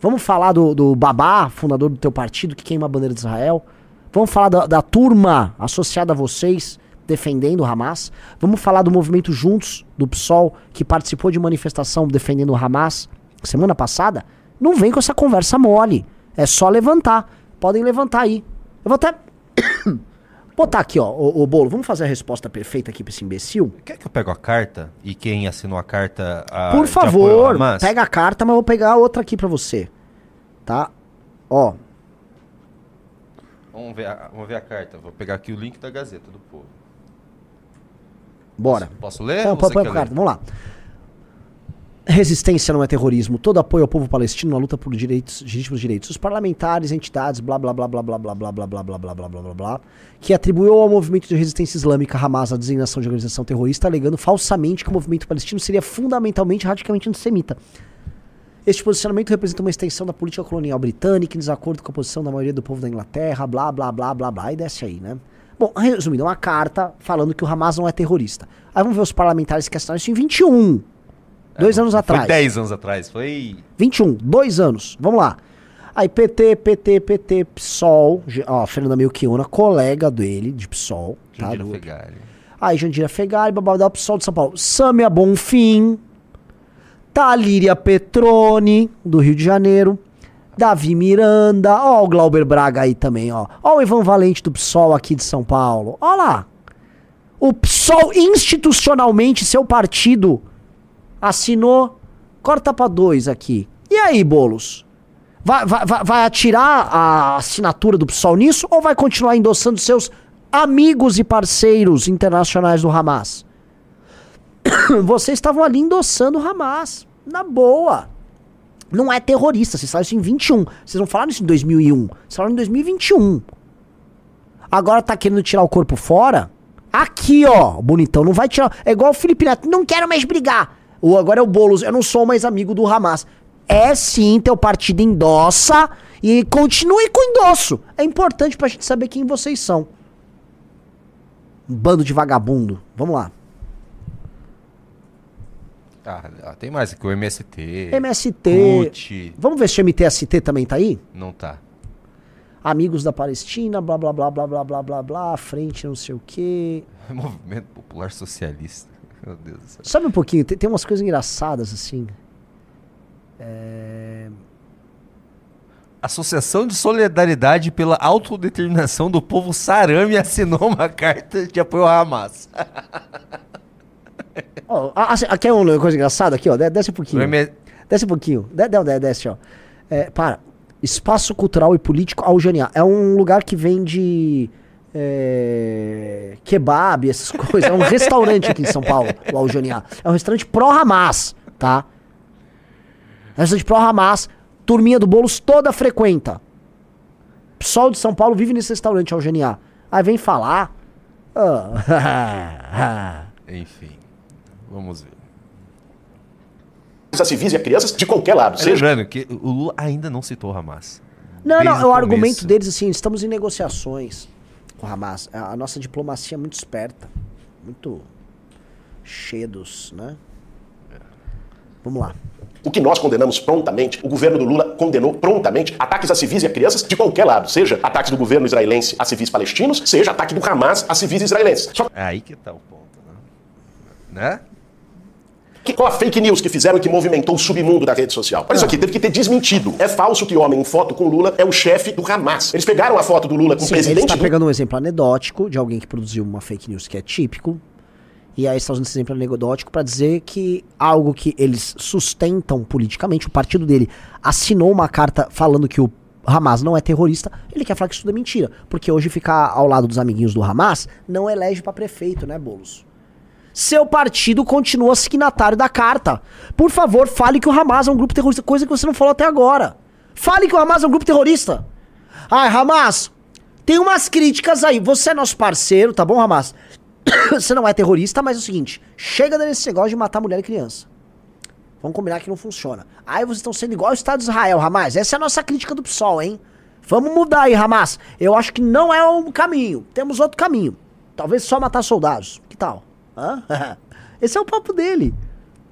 Vamos falar do, do Babá, fundador do teu partido, que queima a bandeira de Israel? Vamos falar da, da turma associada a vocês, defendendo o Hamas? Vamos falar do movimento Juntos, do PSOL, que participou de manifestação defendendo o Hamas semana passada? Não vem com essa conversa mole. É só levantar. Podem levantar aí. Eu vou até botar aqui, ó, o, o, bolo. Vamos fazer a resposta perfeita aqui pra esse imbecil? Quer que eu pegue a carta e quem assinou a carta a, Por favor, pega a carta, mas eu vou pegar outra aqui pra você. Tá? Ó. Vamos ver, a, vamos ver a carta. Vou pegar aqui o link da Gazeta do Povo. Bora. Posso, posso ler? Então, põe a carta. Vamos lá. Resistência não é terrorismo. Todo apoio ao povo palestino na luta por direitos, legítimos direitos. Os parlamentares, entidades, blá blá blá blá blá blá blá blá blá blá blá blá blá blá blá que atribuiu ao movimento de resistência islâmica Hamas a designação de organização terrorista, alegando falsamente que o movimento palestino seria fundamentalmente radicalmente antissemita. Este posicionamento representa uma extensão da política colonial britânica, em desacordo com a posição da maioria do povo da Inglaterra, blá blá blá blá blá, e desce aí, né? Bom, resumindo, é uma carta falando que o Hamas não é terrorista. Aí vamos ver os parlamentares que assinaram isso em 21. Dois é, anos atrás. Foi 10 anos atrás, foi. 21, dois anos. Vamos lá. Aí PT, PT, PT, PSOL, ó, Fernanda Melchiona, colega dele, de PSOL. Tá, Jandira tá, Fegari. Aí Jandira Fegari, Babadão, PSOL de São Paulo. Sâmia Bonfim, Talíria Petrone, do Rio de Janeiro. Davi Miranda, ó o Glauber Braga aí também, ó. Ó o Ivan Valente do PSOL aqui de São Paulo. Ó lá. O PSOL institucionalmente, seu partido assinou, corta para dois aqui. E aí, Bolos? Vai, vai, vai atirar a assinatura do PSOL nisso ou vai continuar endossando seus amigos e parceiros internacionais do Hamas? [coughs] Vocês estavam ali endossando o Hamas. Na boa. Não é terrorista. Vocês falaram isso em 21. Vocês não falaram isso em 2001. Vocês falaram em 2021. Agora tá querendo tirar o corpo fora? Aqui, ó, bonitão. Não vai tirar. É igual o Felipe Neto. Não quero mais brigar. Ou agora é o Boulos, eu não sou mais amigo do Hamas. É sim, teu partido endossa e continue com endosso. É importante pra gente saber quem vocês são. Bando de vagabundo. Vamos lá. Ah, tem mais aqui, o MST. MST. CUT. Vamos ver se o MTST também tá aí? Não tá. Amigos da Palestina, blá blá blá blá blá blá blá blá, frente não sei o quê. [laughs] Movimento Popular Socialista. Meu Deus do céu. Sabe um pouquinho, tem, tem umas coisas engraçadas assim. É... Associação de Solidariedade pela Autodeterminação do Povo Sarame assinou uma [laughs] carta de apoio ao Hamas. oh, aqui é uma coisa engraçada aqui, ó. Desce um pouquinho. Desce um pouquinho. Desce, desce ó. É, para. Espaço Cultural e Político Aljaniá. É um lugar que vende é, kebab, essas coisas. É um restaurante aqui em São Paulo, o Aljaniá. É um restaurante pró-Hamas, tá? É um restaurante pró-Hamas. Turminha do Boulos toda frequenta. Pessoal de São Paulo vive nesse restaurante, Aljaniá. Aí vem falar. Oh. [laughs] Enfim, vamos ver a civis e a crianças de qualquer lado. É seja... Lembrando que o Lula ainda não citou Hamas. Não, não, o, o argumento deles assim, estamos em negociações com Hamas. A nossa diplomacia é muito esperta, muito cheia dos, né? Vamos lá. O que nós condenamos prontamente, o governo do Lula condenou prontamente ataques a civis e a crianças de qualquer lado, seja ataques do governo israelense a civis palestinos, seja ataque do Hamas a civis israelenses. Só... É aí que tá o ponto, né? né? Que, qual a fake news que fizeram que movimentou o submundo da rede social? Olha isso aqui, teve que ter desmentido. É falso que o homem em foto com Lula é o chefe do Hamas. Eles pegaram a foto do Lula com Sim, o presidente. Ele está pegando um exemplo anedótico de alguém que produziu uma fake news que é típico. E aí está usando esse exemplo anedótico para dizer que algo que eles sustentam politicamente, o partido dele assinou uma carta falando que o Hamas não é terrorista, ele quer falar que isso tudo é mentira. Porque hoje ficar ao lado dos amiguinhos do Hamas não elege para prefeito, né, Bolos? Seu partido continua signatário da carta. Por favor, fale que o Hamas é um grupo terrorista, coisa que você não falou até agora. Fale que o Hamas é um grupo terrorista. Ai, Hamas, tem umas críticas aí. Você é nosso parceiro, tá bom, Hamas? [coughs] você não é terrorista, mas é o seguinte: chega desse negócio de matar mulher e criança. Vamos combinar que não funciona. Aí vocês estão sendo igual o Estado de Israel, Hamas. Essa é a nossa crítica do PSOL, hein? Vamos mudar aí, Hamas. Eu acho que não é o caminho. Temos outro caminho. Talvez só matar soldados. Que tal? Hã? [laughs] Esse é o papo dele.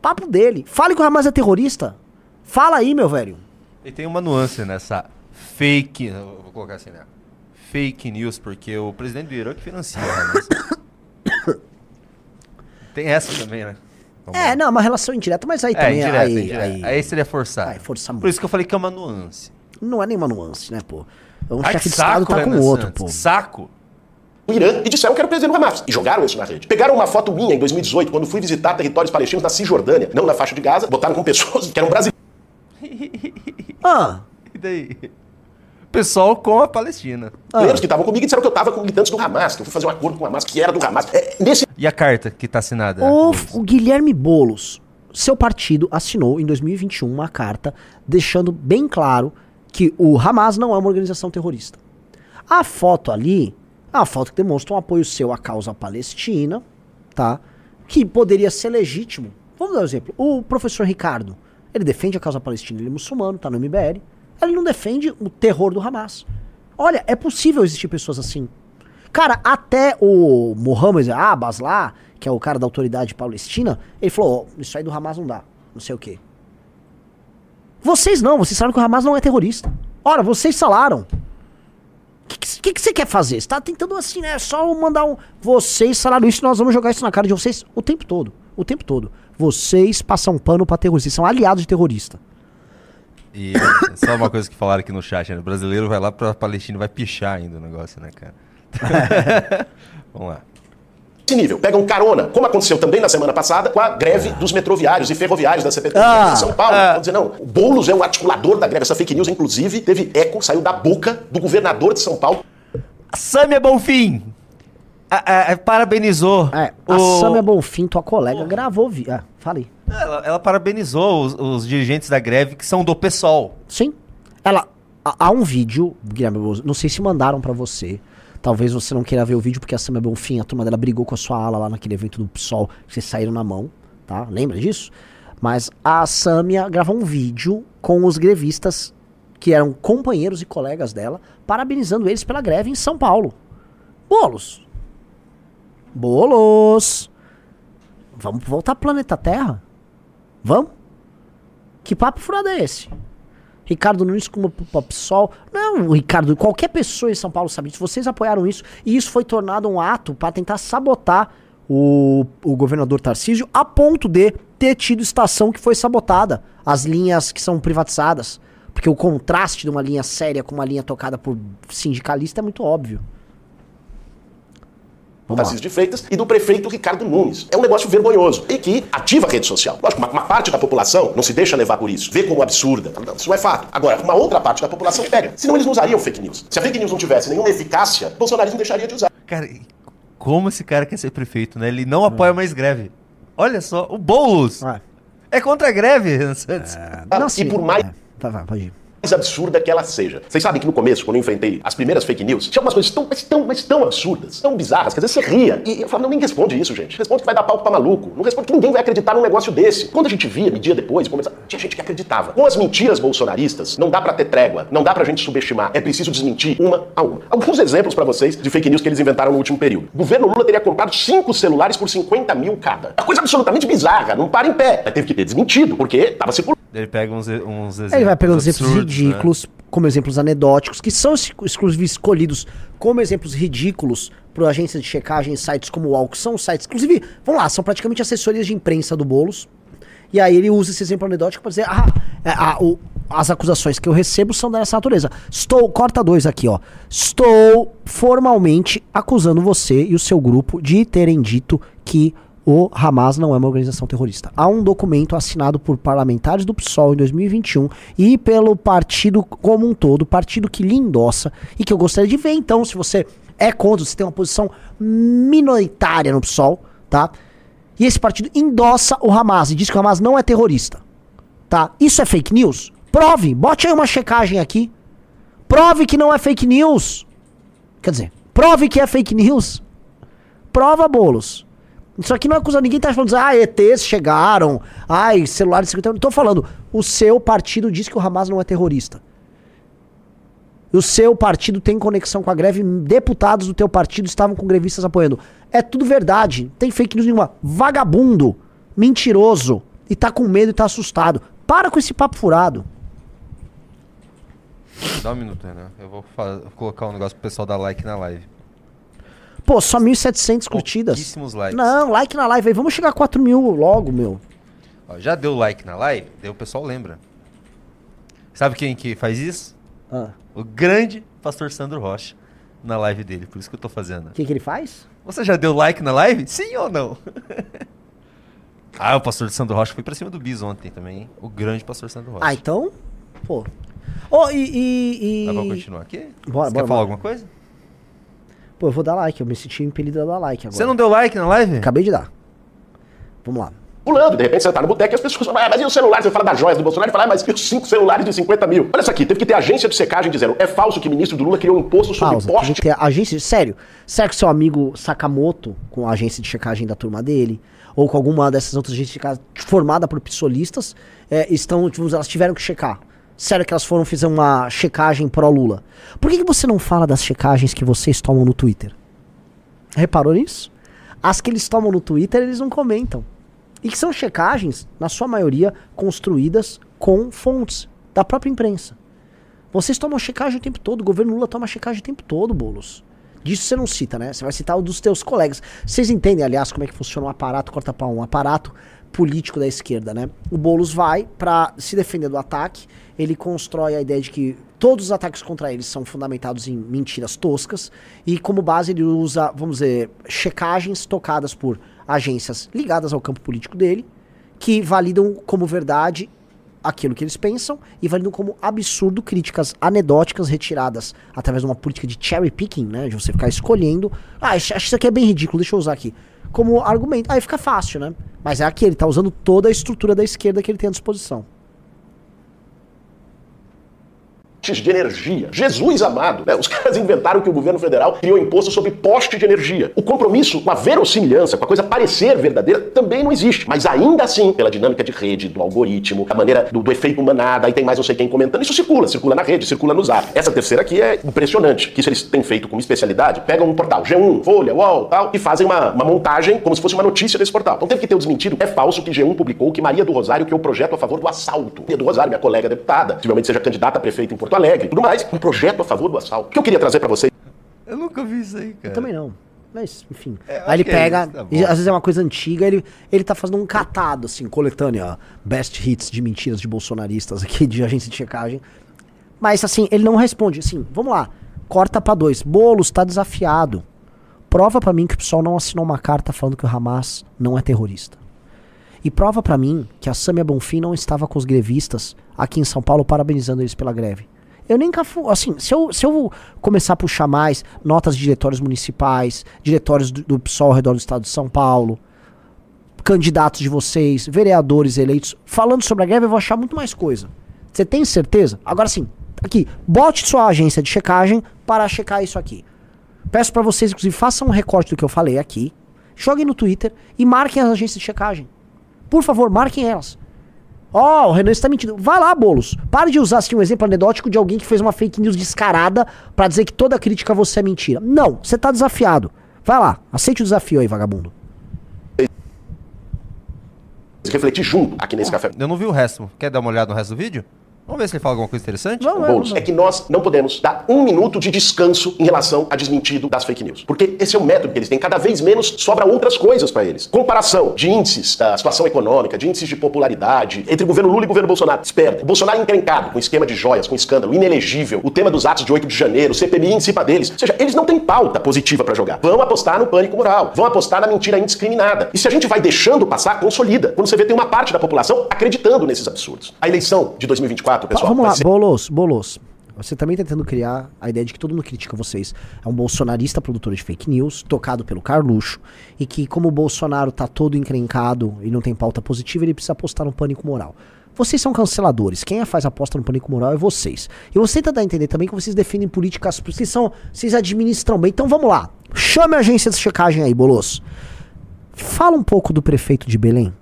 Papo dele. Fale que o Hamas é terrorista. Fala aí, meu velho. E tem uma nuance nessa fake. Vou colocar assim, né? Fake news, porque o presidente do Irã que financia. Né? [coughs] tem essa também, né? Vamos é, lá. não, é uma relação indireta, mas aí é, também. Indireta, aí, indireta. Aí, aí seria forçar. Aí, forçar muito. Por isso que eu falei que é uma nuance. Não é nenhuma nuance, né, pô? Um Ai, chefe de Estado tá com o outro, pô. Saco! O Irã e disseram que era o presidente do Hamas. E jogaram isso na rede. Pegaram uma foto minha em 2018, quando fui visitar territórios palestinos na Cisjordânia, não na faixa de Gaza, botaram com pessoas que eram brasileiras. ah! E daí? pessoal com a Palestina. Ah. que estavam comigo e disseram que eu estava com militantes do Hamas, que eu fui fazer um acordo com o Hamas, que era do Hamas. É, nesse... E a carta que está assinada? O, o Guilherme Bolos, seu partido assinou em 2021 uma carta deixando bem claro que o Hamas não é uma organização terrorista. A foto ali é uma foto que demonstra um apoio seu à causa palestina, tá? Que poderia ser legítimo. Vamos dar um exemplo. O professor Ricardo, ele defende a causa palestina, ele é muçulmano, tá no MBL. Ele não defende o terror do Hamas. Olha, é possível existir pessoas assim. Cara, até o Mohammed Abbas lá, que é o cara da autoridade palestina, ele falou: oh, isso aí do Hamas não dá, não sei o quê. Vocês não, vocês sabem que o Hamas não é terrorista. Ora, vocês falaram. O que, que, você quer fazer? Você tá tentando assim, né? Só mandar um. Vocês falaram isso, nós vamos jogar isso na cara de vocês o tempo todo. O tempo todo. Vocês passam pano pra terrorista. São aliados de terrorista. E só uma coisa que falaram aqui no chat, né? O brasileiro vai lá pra Palestina e vai pichar ainda o negócio, né, cara? [laughs] Vamos lá. Esse nível, pegam carona, como aconteceu também na semana passada com a greve dos metroviários e ferroviários da CPT ah, em São Paulo. Ah. Vão dizer, não, o Boulos é o articulador da greve. Essa fake news, inclusive, teve eco, saiu da boca do governador de São Paulo. Sâmia Bonfim a, a, parabenizou. É, a o... Sâmia Bonfim, tua colega, gravou. Vi... Ah, falei. Ela, ela parabenizou os, os, dirigentes da greve que são do PSOL. Sim. Ela. Há um vídeo, Guilherme, não sei se mandaram para você. Talvez você não queira ver o vídeo porque a Samia Bonfim, a turma dela brigou com a sua ala lá naquele evento do PSOL, vocês saíram na mão, tá? Lembra disso? Mas a Samia gravou um vídeo com os grevistas que eram companheiros e colegas dela, parabenizando eles pela greve em São Paulo. Bolos. Bolos. Vamos voltar pro planeta Terra? Vamos? Que papo furado é esse? Ricardo Nunes como PSOL. Não, Ricardo, qualquer pessoa em São Paulo sabe disso. Vocês apoiaram isso e isso foi tornado um ato para tentar sabotar o, o governador Tarcísio a ponto de ter tido estação que foi sabotada. As linhas que são privatizadas. Porque o contraste de uma linha séria com uma linha tocada por sindicalista é muito óbvio. Tarcísio de Freitas e do prefeito Ricardo Nunes. É um negócio vergonhoso e que ativa a rede social. Lógico, uma, uma, parte da população não se deixa levar por isso, vê como absurda. Não, isso não é fato. Agora, uma outra parte da população pega. Senão eles não usariam fake news. Se a fake news não tivesse nenhuma eficácia, o bolsonarismo deixaria de usar. Cara, como esse cara quer ser prefeito, né? Ele não apoia mais greve. Olha só, o Boulos é, é contra a greve, É, não, e por mais... É. Tá, vai, pode ir mais absurda que ela seja. Vocês sabem que no começo, quando eu enfrentei as primeiras fake news, tinha algumas coisas tão, mas tão, mas tão absurdas, tão bizarras, que às vezes você ria. E eu falava, não, nem responde isso, gente. Responde que vai dar palco pra maluco. Não responde que ninguém vai acreditar num negócio desse. Quando a gente via, media depois, começava, tinha gente que acreditava. Com as mentiras bolsonaristas, não dá para ter trégua, não dá pra gente subestimar. É preciso desmentir uma a uma. Alguns exemplos para vocês de fake news que eles inventaram no último período. O governo Lula teria comprado cinco celulares por 50 mil cada. Uma coisa absolutamente bizarra, não para em pé. Mas teve que ter desmentido, porque tava circulando. Ele pega uns, uns exemplos. Ele vai pegando uns exemplos absurdos, né? ridículos, né? como exemplos anedóticos, que são exclusivos escolhidos como exemplos ridículos para agências de checagem, sites como o UOL, que são sites, inclusive, vamos lá, são praticamente assessorias de imprensa do Bolos. E aí ele usa esse exemplo anedótico para dizer, ah, é, a, o, as acusações que eu recebo são dessa natureza. Estou, corta dois aqui, ó. Estou formalmente acusando você e o seu grupo de terem dito que o Hamas não é uma organização terrorista. Há um documento assinado por parlamentares do PSOL em 2021 e pelo partido como um todo, partido que lhe endossa e que eu gostaria de ver, então, se você é contra, você tem uma posição minoritária no PSOL, tá? E esse partido endossa o Hamas e diz que o Hamas não é terrorista. Tá? Isso é fake news? Prove, bote aí uma checagem aqui. Prove que não é fake news. Quer dizer, prove que é fake news. Prova bolos. Isso aqui não acusa ninguém tá falando, ah, ETs chegaram, ai, celulares de Não tô falando, o seu partido diz que o Hamas não é terrorista. O seu partido tem conexão com a greve, deputados do teu partido estavam com grevistas apoiando. É tudo verdade. Tem fake news nenhuma. Vagabundo, mentiroso, e tá com medo e tá assustado. Para com esse papo furado. Dá um minuto, né? Eu vou, vou colocar um negócio pro pessoal dar like na live. Pô, só 1.700 curtidas. Pouquíssimos likes. Não, like na live aí. Vamos chegar a 4 mil logo, meu. Ó, já deu like na live? Daí o pessoal lembra. Sabe quem que faz isso? Ah. O grande pastor Sandro Rocha na live dele. Por isso que eu tô fazendo. O que, que ele faz? Você já deu like na live? Sim ou não? [laughs] ah, o pastor Sandro Rocha foi pra cima do Bis ontem também, hein? O grande pastor Sandro Rocha. Ah, então? Pô. Oh, e. e, e... Continuar aqui? Bora, Você bora, quer falar bora. alguma coisa? Pô, eu vou dar like. Eu me senti impelido a dar like agora. Você não deu like na live? Acabei de dar. Vamos lá pulando. De repente você tá no boteco e as pessoas falam, ah, mas e os celulares? Você fala das joias do Bolsonaro e fala, ah, mas e os cinco celulares de 50 mil? Olha isso aqui, teve que ter agência de secagem dizendo, é falso que o ministro do Lula criou um imposto sobre Pausa, poste. Tem agência, sério, será que seu amigo Sakamoto, com a agência de checagem da turma dele, ou com alguma dessas outras agências de checagem formada por psolistas, é, estão, tipo, elas tiveram que checar? Sério que elas foram fazer uma checagem pró-Lula. Por que, que você não fala das checagens que vocês tomam no Twitter? Reparou nisso? As que eles tomam no Twitter, eles não comentam. E que são checagens, na sua maioria, construídas com fontes da própria imprensa. Vocês tomam checagem o tempo todo, o governo Lula toma checagem o tempo todo, bolos. Disso você não cita, né? Você vai citar o dos teus colegas. Vocês entendem, aliás, como é que funciona um aparato corta pau, um aparato político da esquerda, né? O Boulos vai para se defender do ataque, ele constrói a ideia de que todos os ataques contra ele são fundamentados em mentiras toscas e como base ele usa, vamos dizer, checagens tocadas por agências ligadas ao campo político dele, que validam como verdade aquilo que eles pensam e validam como absurdo críticas anedóticas retiradas através de uma política de cherry picking, né? De você ficar escolhendo. Ah, acho isso aqui é bem ridículo, deixa eu usar aqui. Como argumento. Aí fica fácil, né? Mas é aqui, ele tá usando toda a estrutura da esquerda que ele tem à disposição. De energia. Jesus amado. Né? Os [laughs] caras inventaram que o governo federal criou imposto sobre poste de energia. O compromisso com a verossimilhança, com a coisa parecer verdadeira, também não existe. Mas ainda assim, pela dinâmica de rede, do algoritmo, a maneira do, do efeito manada, aí tem mais não sei quem comentando, isso circula, circula na rede, circula no zap. Essa terceira aqui é impressionante, que isso eles têm feito como especialidade, pegam um portal, G1, Folha, UOL, tal, e fazem uma, uma montagem como se fosse uma notícia desse portal. Então teve que ter o desmentido. É falso que G1 publicou que Maria do Rosário criou um projeto a favor do assalto. Maria do Rosário, minha colega deputada, possivelmente seja candidata a prefeito em Porto Porto Alegre, tudo mais, um projeto a favor do assalto. O que eu queria trazer para vocês? Eu nunca vi isso aí, cara. Eu também não. Mas, enfim. É, aí ele pega. É isso, tá às vezes é uma coisa antiga, ele, ele tá fazendo um catado, assim, coletânea, best hits de mentiras de bolsonaristas aqui, de agência de checagem. Mas, assim, ele não responde. Assim, vamos lá. Corta para dois. Boulos tá desafiado. Prova para mim que o pessoal não assinou uma carta falando que o Hamas não é terrorista. E prova para mim que a Samia Bonfim não estava com os grevistas aqui em São Paulo parabenizando eles pela greve. Eu nem assim, se eu, se eu começar a puxar mais notas de diretórios municipais, diretórios do, do PSOL ao redor do estado de São Paulo, candidatos de vocês, vereadores eleitos, falando sobre a greve, eu vou achar muito mais coisa. Você tem certeza? Agora sim, aqui, bote sua agência de checagem para checar isso aqui. Peço para vocês, inclusive, façam um recorte do que eu falei aqui, joguem no Twitter e marquem as agências de checagem. Por favor, marquem elas. Ó, oh, o Renan está mentindo. Vai lá, Bolos. Pare de usar assim um exemplo anedótico de alguém que fez uma fake news descarada para dizer que toda crítica a você é mentira. Não, você tá desafiado. Vai lá, aceite o desafio aí, vagabundo. Refletir junto aqui nesse café. Eu não vi o resto. Quer dar uma olhada no resto do vídeo? Vamos ver se ele fala alguma coisa interessante? Não, Boulos, é que nós não podemos dar um minuto de descanso em relação a desmentido das fake news. Porque esse é o método que eles têm. Cada vez menos sobra outras coisas para eles. Comparação de índices da situação econômica, de índices de popularidade entre o governo Lula e o governo Bolsonaro. Esperta. O Bolsonaro é encrencado com esquema de joias, com escândalo, inelegível. O tema dos atos de 8 de janeiro, CPMI em cima deles. Ou seja, eles não têm pauta positiva para jogar. Vão apostar no pânico moral. Vão apostar na mentira indiscriminada. E se a gente vai deixando passar, consolida. Quando você vê, tem uma parte da população acreditando nesses absurdos. A eleição de 2024, pessoal. Vamos lá, Bolos, Bolos. Você também tá tentando criar a ideia de que todo mundo critica vocês. É um bolsonarista produtor de fake news, tocado pelo Carluxo, e que, como o Bolsonaro tá todo encrencado e não tem pauta positiva, ele precisa apostar no pânico moral. Vocês são canceladores. Quem é faz aposta no pânico moral é vocês. E você tá dando a entender também que vocês defendem políticas. Vocês são. Vocês administram bem. Então vamos lá. Chame a agência de checagem aí, Bolos. Fala um pouco do prefeito de Belém.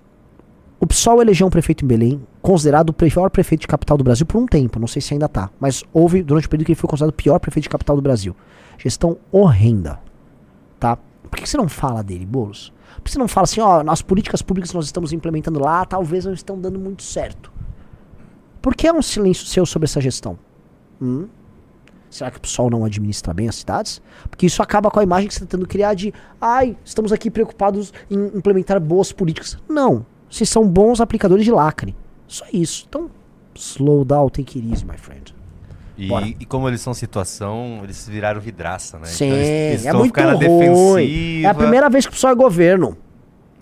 O PSOL elegeu um prefeito em Belém, considerado o pior prefeito de capital do Brasil por um tempo, não sei se ainda tá, mas houve durante o período que ele foi considerado o pior prefeito de capital do Brasil. Gestão horrenda, tá? Por que você não fala dele, Bolos? Por que você não fala assim, ó, as políticas públicas que nós estamos implementando lá talvez não estão dando muito certo? Por que é um silêncio seu sobre essa gestão? Hum? Será que o pessoal não administra bem as cidades? Porque isso acaba com a imagem que você está tentando criar de, ai, estamos aqui preocupados em implementar boas políticas. Não se são bons aplicadores de lacre. Só isso. Então, slow down, take it easy, my friend. E, e, como eles são situação, eles viraram vidraça, né? Sim, então eles, eles é muito ruim. É a primeira vez que o pessoal é governo.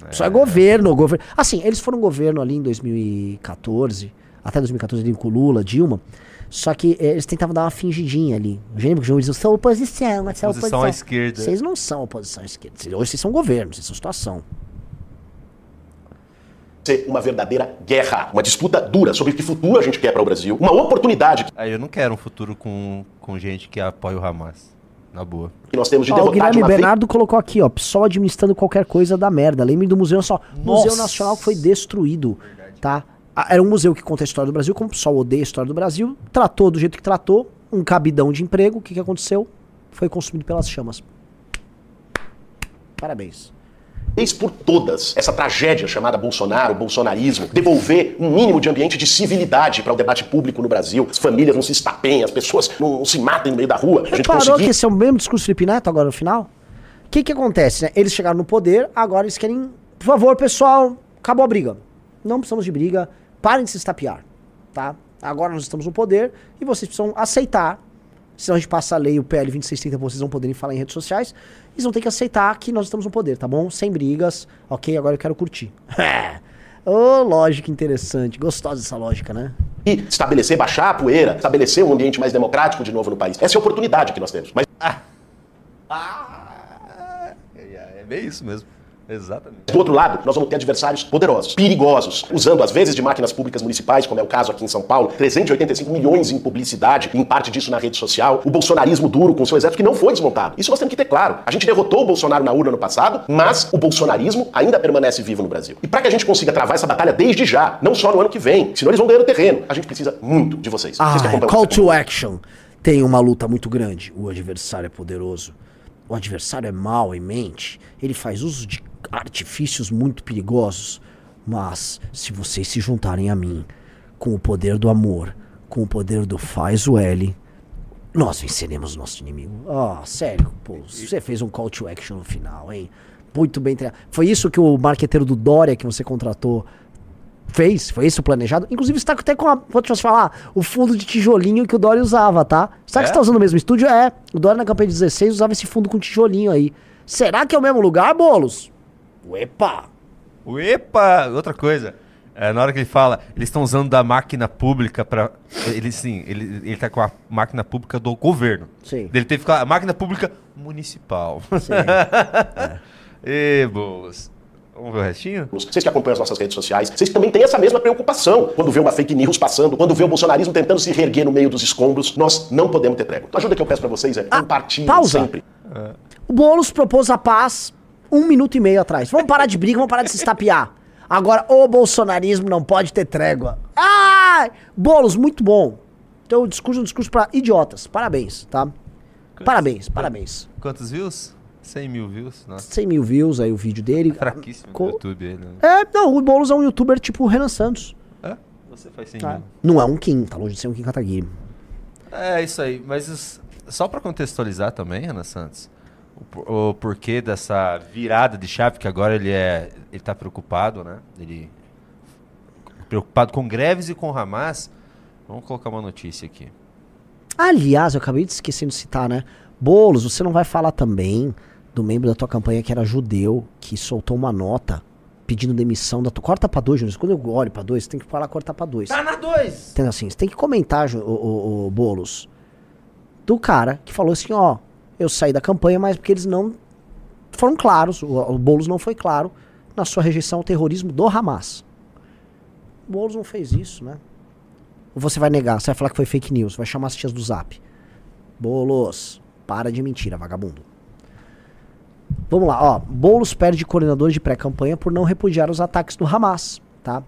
É. Só é governo, governo. Assim, eles foram governo ali em 2014, até 2014 ali com Lula, Dilma. Só que eh, eles tentavam dar uma fingidinha ali. O João diz, sou oposição, sou oposição. Oposição à esquerda. Vocês não são oposição à esquerda. Hoje vocês são governo, vocês são situação ser uma verdadeira guerra, uma disputa dura sobre que futuro a gente quer para o Brasil, uma oportunidade. Eu não quero um futuro com, com gente que apoia o Hamas. Na boa. Que nós temos de derrotar o Guilherme de Bernardo vez... colocou aqui, ó, só administrando qualquer coisa da merda. Lembre do museu só. Nossa. Museu Nacional que foi destruído, tá? Era um museu que conta a história do Brasil, como o pessoal odeia a história do Brasil, tratou do jeito que tratou, um cabidão de emprego, o que, que aconteceu? Foi consumido pelas chamas. Parabéns vez por todas essa tragédia chamada Bolsonaro, bolsonarismo, devolver um mínimo de ambiente de civilidade para o debate público no Brasil. As famílias não se estapeiem, as pessoas não, não se matem no meio da rua. A gente Reparou conseguir... que esse é o mesmo discurso do Felipe Neto agora no final? O que que acontece, né? Eles chegaram no poder, agora eles querem... Por favor, pessoal, acabou a briga. Não precisamos de briga, parem de se estapear, tá? Agora nós estamos no poder e vocês precisam aceitar senão a gente passa a lei, o PL 2630, vocês não poderem falar em redes sociais. Eles vão ter que aceitar que nós estamos no poder, tá bom? Sem brigas. Ok, agora eu quero curtir. [laughs] Ô, oh, lógica interessante. Gostosa essa lógica, né? E estabelecer, baixar a poeira, estabelecer um ambiente mais democrático de novo no país. Essa é a oportunidade que nós temos. Mas... Ah. Ah. É bem isso mesmo. Exatamente. Do outro lado, nós vamos ter adversários poderosos, perigosos, usando às vezes de máquinas públicas municipais, como é o caso aqui em São Paulo, 385 milhões em publicidade, em parte disso na rede social, o bolsonarismo duro com seu exército que não foi desmontado. Isso nós temos que ter claro. A gente derrotou o Bolsonaro na urna no passado, mas o bolsonarismo ainda permanece vivo no Brasil. E para que a gente consiga travar essa batalha desde já, não só no ano que vem, senão eles vão ganhando terreno, a gente precisa muito de vocês. Ah, vocês call to action. Tem uma luta muito grande. O adversário é poderoso. O adversário é mau em mente. Ele faz uso de artifícios muito perigosos. Mas se vocês se juntarem a mim com o poder do amor, com o poder do faz o L, nós venceremos nosso inimigo. Ah, oh, sério, pô, você fez um call to action no final, hein? Muito bem treinado. Foi isso que o marqueteiro do Dória que você contratou fez? Foi isso planejado? Inclusive, você tá até com a. Vou te falar, o fundo de tijolinho que o Dória usava, tá? Será é? que você tá usando o mesmo estúdio? É. O Dória na campanha de 16 usava esse fundo com tijolinho aí. Será que é o mesmo lugar, Bolos? Uepa! Uepa! Outra coisa. É, na hora que ele fala, eles estão usando da máquina pública para ele sim, ele, ele tá com a máquina pública do governo. Sim. Ele teve que falar a máquina pública municipal. Sim. [laughs] é. e boas. Vamos ver o restinho? Vocês que acompanham as nossas redes sociais, vocês também têm essa mesma preocupação quando vê uma fake news passando, quando vê o bolsonarismo tentando se reerguer no meio dos escombros. Nós não podemos ter trégua. A ajuda que eu peço para vocês é ah, compartilhem pausa. sempre. É. O Boulos propôs a paz um minuto e meio atrás. Vamos parar de briga, vamos parar de se estapear. Agora, o bolsonarismo não pode ter trégua. Ah! Boulos, muito bom. Então, o discurso é um discurso para idiotas. Parabéns, tá? Quantos, parabéns, parabéns. Quantos views? 100 mil views, nossa. 100 mil views aí o vídeo dele. Fraquíssimo Co... no YouTube ele. Né? É, não, o Boulos é um youtuber tipo o Renan Santos. É? Você faz sentido. Ah, não é um Kim, tá longe de ser um Kim Kataguiri. É, isso aí. Mas só para contextualizar também, Ana Santos, o, o, porquê dessa virada de chave, que agora ele é. Ele tá preocupado, né? Ele. Preocupado com greves e com Hamas. Vamos colocar uma notícia aqui. Aliás, eu acabei de esquecer de citar, né? Bolos, você não vai falar também do membro da tua campanha que era judeu, que soltou uma nota pedindo demissão da tua. Corta pra dois, Júnior. Quando eu olho pra dois, você tem que falar cortar pra dois. Tá na dois! Entendeu assim? Você tem que comentar, o, o, o Boulos, do cara que falou assim: ó, eu saí da campanha, mas porque eles não foram claros, o, o Boulos não foi claro na sua rejeição ao terrorismo do Hamas. O Boulos não fez isso, né? Ou você vai negar, você vai falar que foi fake news, vai chamar as tias do zap. Boulos, para de mentira, vagabundo. Vamos lá, ó. Boulos perde coordenador de pré-campanha por não repudiar os ataques do Hamas, tá?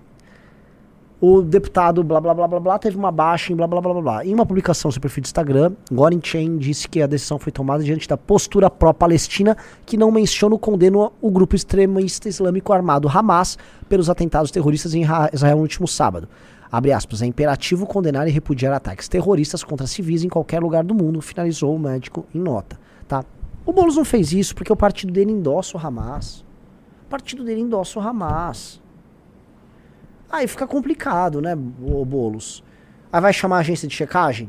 O deputado blá blá blá blá blá teve uma baixa em blá blá blá blá blá. Em uma publicação no seu perfil do Instagram, Gorin Chen disse que a decisão foi tomada diante da postura pró-palestina que não menciona ou condena o grupo extremista islâmico armado Hamas pelos atentados terroristas em Israel no último sábado. Abre aspas, é imperativo condenar e repudiar ataques terroristas contra civis em qualquer lugar do mundo, finalizou o médico em nota, tá? O Boulos não fez isso porque o partido dele endossa o Hamas. O partido dele endossa o Hamas. Aí fica complicado, né, o Boulos? Aí vai chamar a agência de checagem?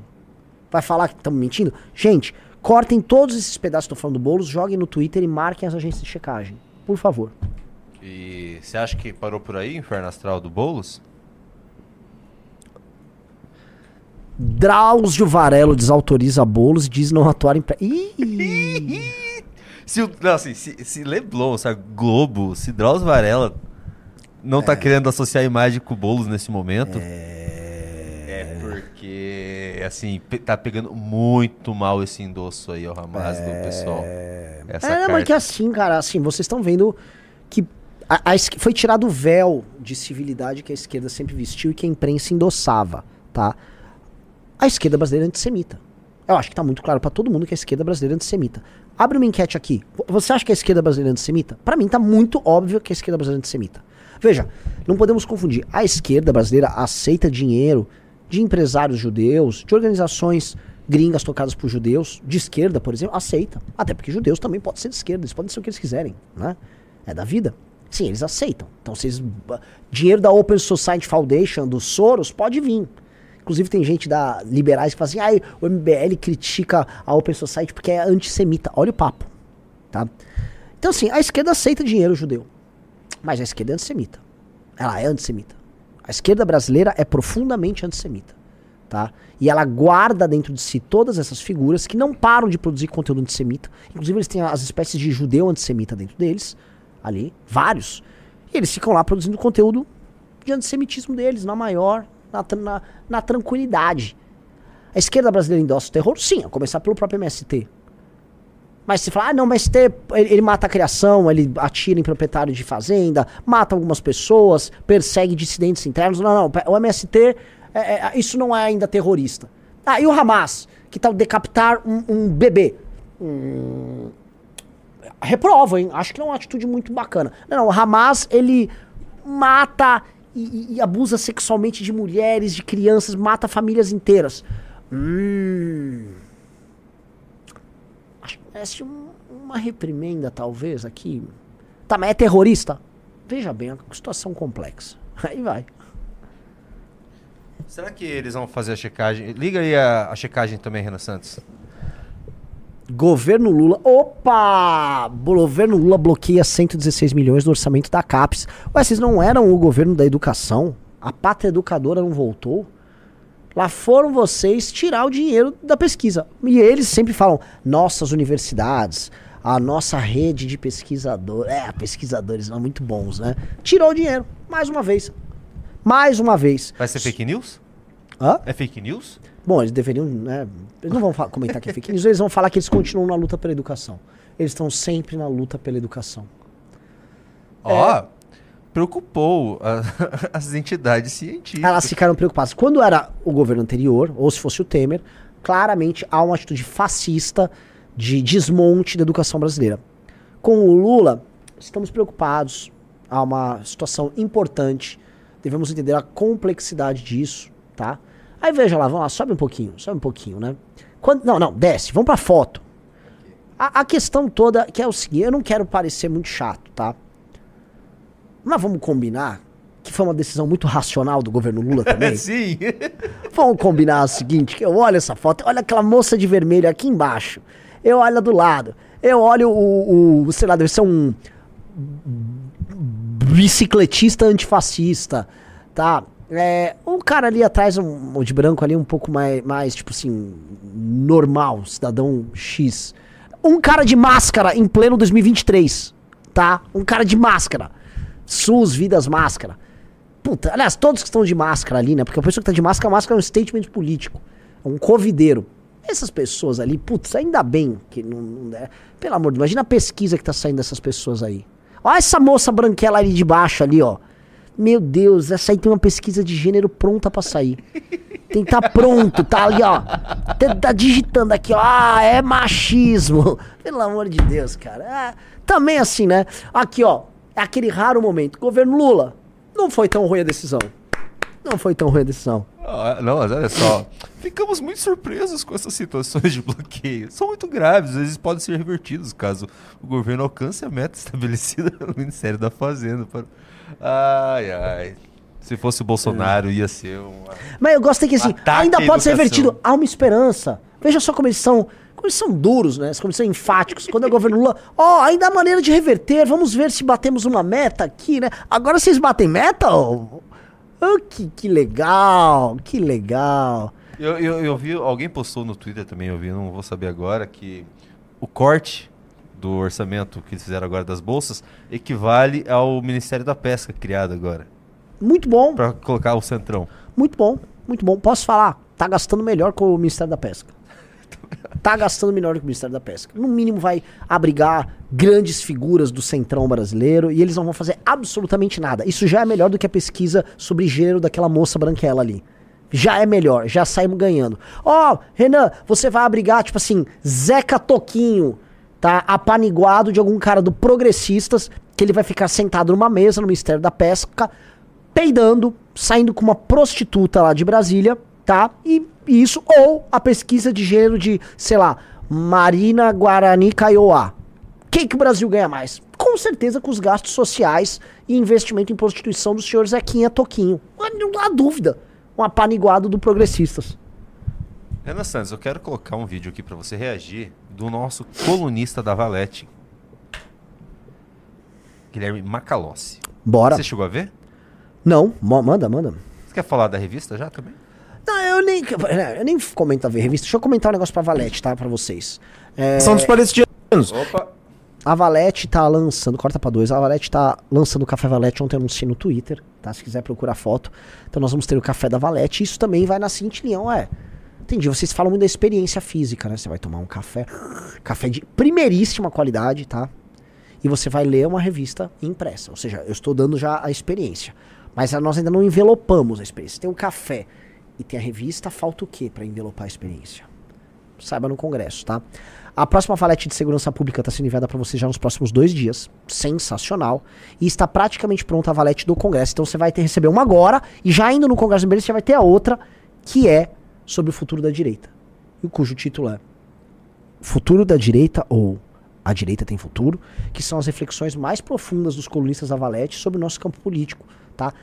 Vai falar que estamos mentindo? Gente, cortem todos esses pedaços que estou falando do Boulos, joguem no Twitter e marquem as agências de checagem. Por favor. E você acha que parou por aí o inferno astral do Boulos? Drauzio Varelo desautoriza bolos e diz não atuar em. [laughs] se, não, assim, se, se Leblon, se a Globo, se Drauzio Varela não tá é. tá querendo associar a imagem com bolos nesse momento. É... é porque, assim, tá pegando muito mal esse endosso aí ao Hamas é... do pessoal. Essa é, carta. mas que assim, cara, assim, vocês estão vendo que a, a, foi tirado o véu de civilidade que a esquerda sempre vestiu e que a imprensa endossava, tá? a esquerda brasileira é antissemita. Eu acho que está muito claro para todo mundo que a esquerda brasileira é antissemita. Abre uma enquete aqui. Você acha que a esquerda brasileira é antissemita? Para mim está muito óbvio que a esquerda brasileira é antissemita. Veja, não podemos confundir. A esquerda brasileira aceita dinheiro de empresários judeus, de organizações gringas tocadas por judeus, de esquerda, por exemplo, aceita. Até porque judeus também podem ser de esquerda, eles podem ser o que eles quiserem, né? É da vida. Sim, eles aceitam. Então, vocês, dinheiro da Open Society Foundation, do Soros, pode vir. Inclusive tem gente da liberais que fala assim, ah, o MBL critica a Open Society porque é antissemita. Olha o papo, tá? Então assim, a esquerda aceita dinheiro judeu, mas a esquerda é antissemita. Ela é antissemita. A esquerda brasileira é profundamente antissemita, tá? E ela guarda dentro de si todas essas figuras que não param de produzir conteúdo antissemita. Inclusive eles têm as espécies de judeu antissemita dentro deles, ali, vários. E eles ficam lá produzindo conteúdo de antissemitismo deles, na maior na, na, na tranquilidade. A esquerda brasileira endossa o terror? Sim, a começar pelo próprio MST. Mas se falar, ah, não, mas MST, ele, ele mata a criação, ele atira em proprietário de fazenda, mata algumas pessoas, persegue dissidentes internos. Não, não, o MST, é, é, isso não é ainda terrorista. Ah, e o Hamas, que tal decapitar um, um bebê? Hum, hein? Acho que não é uma atitude muito bacana. Não, não, o Hamas, ele mata e, e, abusa sexualmente de mulheres, de crianças, mata famílias inteiras. Hum. Parece um, uma reprimenda, talvez, aqui. Tá, mas é terrorista? Veja bem, a situação complexa. [laughs] Aí vai. Será que eles vão fazer a checagem? Liga aí a, a checagem também, Renan Santos. Governo Lula. Opa! Governo Lula bloqueia 116 milhões do orçamento da CAPES. Ué, vocês não eram o governo da educação? A pátria educadora não voltou? Lá foram vocês tirar o dinheiro da pesquisa. E eles sempre falam: nossas universidades, a nossa rede de pesquisadores. É, pesquisadores não muito bons, né? Tirou o dinheiro, mais uma vez. Mais uma vez. Vai ser fake news? Hã? É fake news? Bom, eles deveriam, né? Eles não vão comentar que é fake news, eles vão falar que eles continuam na luta pela educação. Eles estão sempre na luta pela educação. Ó, oh, é, preocupou a, [laughs] as entidades científicas. Elas ficaram preocupadas. Quando era o governo anterior, ou se fosse o Temer, claramente há uma atitude fascista de desmonte da educação brasileira. Com o Lula, estamos preocupados. Há uma situação importante Devemos entender a complexidade disso, tá? Aí veja lá, vamos lá, sobe um pouquinho, sobe um pouquinho, né? Quando, não, não, desce, vamos pra foto. A, a questão toda que é o seguinte, eu não quero parecer muito chato, tá? Mas vamos combinar que foi uma decisão muito racional do governo Lula [laughs] também. Sim. Vamos combinar o seguinte, que eu olho essa foto, olha aquela moça de vermelho aqui embaixo. Eu olho do lado. Eu olho o, o sei lá, deve ser um bicicletista antifascista, tá? É, um cara ali atrás, um, um de branco ali, um pouco mais, mais, tipo assim, normal, cidadão X. Um cara de máscara em pleno 2023, tá? Um cara de máscara. SUS, vidas, máscara. Puta, aliás, todos que estão de máscara ali, né? Porque a pessoa que tá de máscara, máscara é um statement político. É um covideiro. Essas pessoas ali, putz, ainda bem que não, não é. Pelo amor de Deus, imagina a pesquisa que tá saindo dessas pessoas aí. Olha essa moça branquela ali de baixo ali, ó. Meu Deus, essa aí tem uma pesquisa de gênero pronta para sair. Tem que tá pronto, tá ali, ó. Tá, digitando aqui, ó. Ah, é machismo. [laughs] Pelo amor de Deus, cara. É, também assim, né? Aqui, ó. Aquele raro momento. Governo Lula, não foi tão ruim a decisão. Não foi tão ruim a decisão. Ah, não, mas olha só. Ficamos muito surpresos com essas situações de bloqueio. São muito graves, às vezes podem ser revertidos caso o governo alcance a meta [laughs] estabelecida pelo Ministério da Fazenda. Para... Ai, ai. Se fosse o Bolsonaro, ia ser uma. Mas eu gostei que assim, ainda pode ser revertido. Há uma esperança. Veja só como eles são. Como eles são duros, né? Como eles são enfáticos. Quando é o governo Lula, ó, oh, ainda há maneira de reverter. Vamos ver se batemos uma meta aqui, né? Agora vocês batem meta? Oh, que, que legal, que legal. Eu, eu, eu vi, alguém postou no Twitter também, eu vi, não vou saber agora, que o corte do orçamento que eles fizeram agora das bolsas equivale ao Ministério da Pesca criado agora. Muito bom. Para colocar o centrão. Muito bom, muito bom. Posso falar? Tá gastando melhor com o Ministério da Pesca. Tá gastando melhor que o Ministério da Pesca. No mínimo vai abrigar grandes figuras do centrão brasileiro e eles não vão fazer absolutamente nada. Isso já é melhor do que a pesquisa sobre gênero daquela moça branquela ali. Já é melhor, já saímos ganhando. Ó, oh, Renan, você vai abrigar, tipo assim, Zeca Toquinho, tá? Apaniguado de algum cara do Progressistas, que ele vai ficar sentado numa mesa no Ministério da Pesca, peidando, saindo com uma prostituta lá de Brasília, tá? E isso, ou a pesquisa de gênero de, sei lá, Marina Guarani Kaiowá. Quem que o Brasil ganha mais? Com certeza com os gastos sociais e investimento em prostituição do senhor Zequinha Toquinho. Não há dúvida. Um apaniguado do Progressistas. Renan Santos, eu quero colocar um vídeo aqui para você reagir do nosso colunista da Valete, Guilherme Macalossi. Bora. Você chegou a ver? Não, manda, manda. Você quer falar da revista já também? Não, eu nem, eu nem comento a ver revista. Deixa eu comentar um negócio pra Valete, tá? Pra vocês. É... São dos palestinos. Opa. A Valete tá lançando, corta pra dois, a Valete tá lançando o Café Valete, ontem eu anunciei no Twitter, tá? Se quiser procurar foto. Então nós vamos ter o Café da Valete, isso também vai na seguinte linha, é. Entendi, vocês falam muito da experiência física, né? Você vai tomar um café, café de primeiríssima qualidade, tá? E você vai ler uma revista impressa. Ou seja, eu estou dando já a experiência. Mas nós ainda não envelopamos a experiência. Tem o café e tem a revista, falta o quê para envelopar a experiência? Saiba no congresso, tá? A próxima valete de segurança pública está sendo enviada para você já nos próximos dois dias. Sensacional. E está praticamente pronta a valete do congresso. Então você vai ter receber uma agora e já indo no congresso de você já vai ter a outra, que é sobre o futuro da direita. E cujo título é Futuro da Direita ou A Direita Tem Futuro, que são as reflexões mais profundas dos colunistas da Valete sobre o nosso campo político, tá?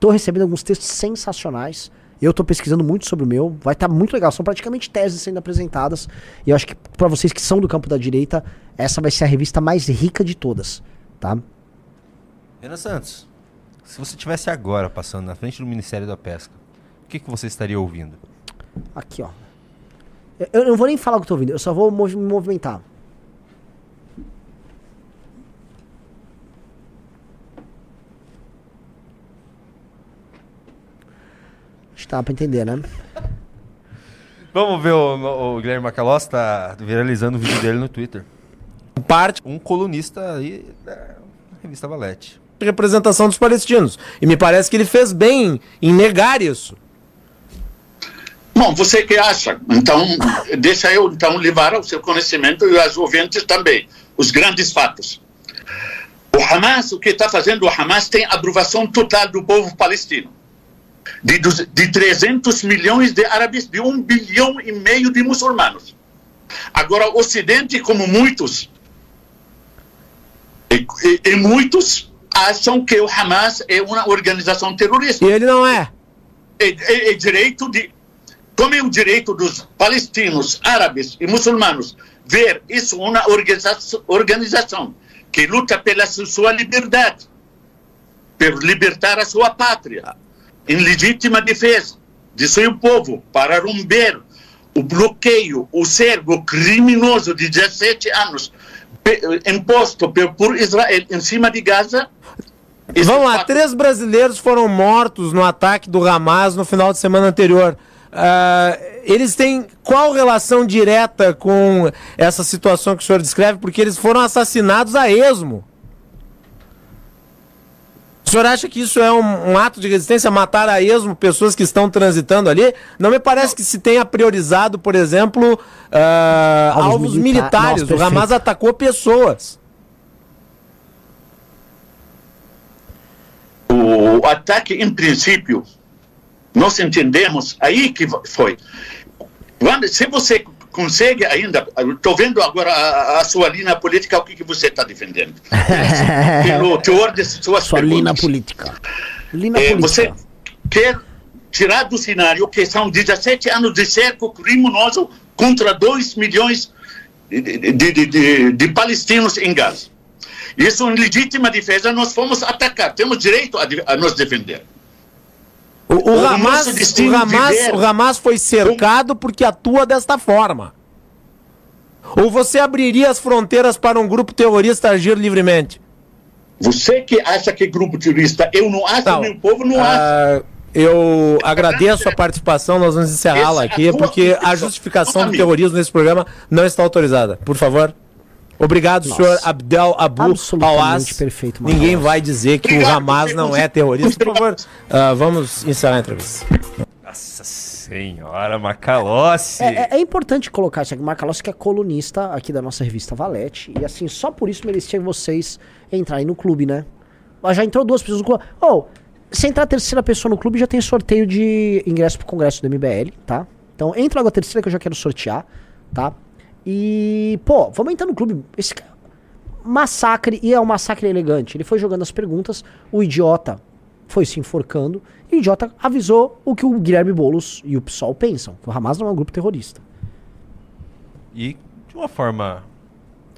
Tô recebendo alguns textos sensacionais. Eu tô pesquisando muito sobre o meu, vai estar tá muito legal. São praticamente teses sendo apresentadas. E eu acho que para vocês que são do campo da direita, essa vai ser a revista mais rica de todas, tá? Renan Santos, se você tivesse agora passando na frente do Ministério da Pesca, o que, que você estaria ouvindo? Aqui, ó. Eu, não vou nem falar o que eu tô ouvindo, eu só vou me movimentar. Tá pra entender, né? Vamos ver, o, o Guilherme Macalós tá viralizando o vídeo dele no Twitter. Parte. Um colunista aí da revista Valete. Representação dos palestinos. E me parece que ele fez bem em negar isso. Bom, você que acha? Então, deixa eu então levar ao seu conhecimento e aos ouvintes também os grandes fatos. O Hamas, o que está fazendo o Hamas tem aprovação total do povo palestino. De, de 300 milhões de árabes, de um bilhão e meio de muçulmanos. Agora, o Ocidente, como muitos, e, e, e muitos acham que o Hamas é uma organização terrorista. E ele não é. É, é, é direito de. Como é o direito dos palestinos, árabes e muçulmanos ver isso uma organização, organização que luta pela sua liberdade, por libertar a sua pátria, em legítima defesa de seu povo, para romper o bloqueio, o cerco criminoso de 17 anos imposto por Israel em cima de Gaza. Vamos lá, três brasileiros foram mortos no ataque do Hamas no final de semana anterior. Uh, eles têm qual relação direta com essa situação que o senhor descreve? Porque eles foram assassinados a esmo. O senhor acha que isso é um, um, ato de resistência, matar a esmo pessoas que estão transitando ali? Não me parece que se tenha priorizado, por exemplo, uh, alvos, alvos militares. Nossa, o Hamas atacou pessoas. O ataque, em princípio, nós entendemos aí que foi. Quando, se você consegue ainda. Estou vendo agora a, a, sua linha política, o que, que você está defendendo. [laughs] Pelo teor de suas sua perguntas. linha política. Linha é, política. Você quer tirar do cenário que são 17 anos de cerco criminoso contra 2 milhões de, de, de, de, palestinos em Gaza. Isso é legítima defesa, nós fomos atacar, temos direito a, a nos defender. O, o, o, Hamas, o, Hamas, o Hamas foi cercado porque atua desta forma. Ou você abriria as fronteiras para um grupo terrorista agir livremente? Você que acha que é grupo terrorista, eu não acho, não. meu povo não uh, acha. Eu agradeço a participação, nós vamos encerrá-la aqui, porque a justificação do terrorismo nesse programa não está autorizada. Por favor. Obrigado, Nossa. senhor Abdel Abu Awaz. perfeito. Ninguém vai dizer que Obrigado, o Hamas não é terrorista. Por favor, uh, [laughs] vamos encerrar a entrevista. Nossa senhora, Macalossi. É, é, é, importante colocar isso aqui. Macalossi que é colunista aqui da nossa revista Valete. E assim, só por isso merecia vocês entrarem no clube, né? Já entrou duas pessoas no clube. Oh, se entrar a terceira pessoa no clube, já tem sorteio de ingresso pro congresso do MBL, tá? Então entra logo a terceira que eu já quero sortear, tá? E, pô, vamos entrar no clube. Esse massacre, e é um massacre elegante. Ele foi jogando as perguntas, o idiota foi se enforcando, e o idiota avisou o que o Guilherme Boulos e o PSOL pensam, que o Hamas não é um grupo terrorista. E de uma forma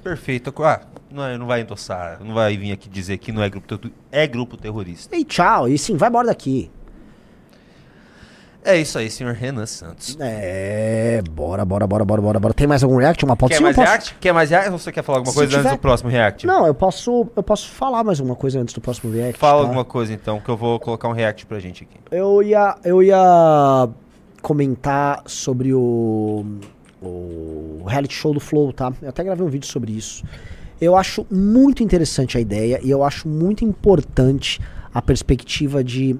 perfeita, ah, não, é, não vai endossar, não vai vir aqui dizer que não é grupo, é grupo terrorista. E tchau, e sim, vai embora daqui. É isso aí, senhor Renan Santos. É, bora, bora, bora, bora, bora, bora. Tem mais algum react? Uma pauta? Quer mais posso... react? Quer mais react ou você quer falar alguma Se coisa tiver... antes do próximo react? Não, eu posso, eu posso falar mais alguma coisa antes do próximo react. Fala tá? alguma coisa então, que eu vou colocar um react pra gente aqui. Eu ia, eu ia comentar sobre o, o reality show do Flow, tá? Eu até gravei um vídeo sobre isso. Eu acho muito interessante a ideia e eu acho muito importante a perspectiva de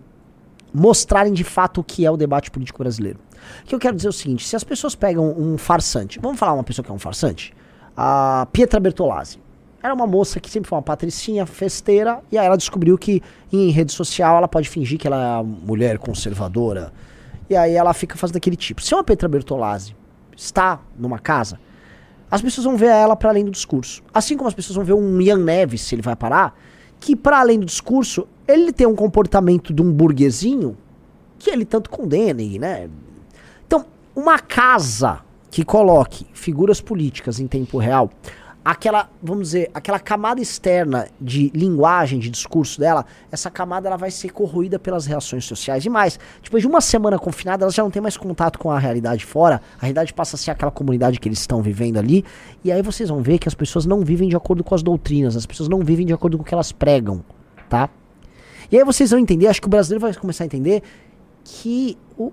mostrarem de fato o que é o debate político brasileiro. O que eu quero dizer é o seguinte: se as pessoas pegam um farsante, vamos falar uma pessoa que é um farsante? A Pietra Bertolazzi. Era uma moça que sempre foi uma patricinha, festeira, e aí ela descobriu que em rede social ela pode fingir que ela é mulher conservadora. E aí ela fica fazendo aquele tipo. Se uma Pietra Bertolazzi está numa casa, as pessoas vão ver ela para além do discurso. Assim como as pessoas vão ver um Ian Neves, se ele vai parar, que para além do discurso, ele tem um comportamento de um burguesinho que ele tanto condena, né? Então, uma casa que coloque figuras políticas em tempo real aquela, vamos dizer, aquela camada externa de linguagem, de discurso dela, essa camada ela vai ser corroída pelas reações sociais. E mais, depois de uma semana confinada, ela já não tem mais contato com a realidade fora, a realidade passa a ser aquela comunidade que eles estão vivendo ali, e aí vocês vão ver que as pessoas não vivem de acordo com as doutrinas, as pessoas não vivem de acordo com o que elas pregam, tá? E aí vocês vão entender, acho que o brasileiro vai começar a entender que o,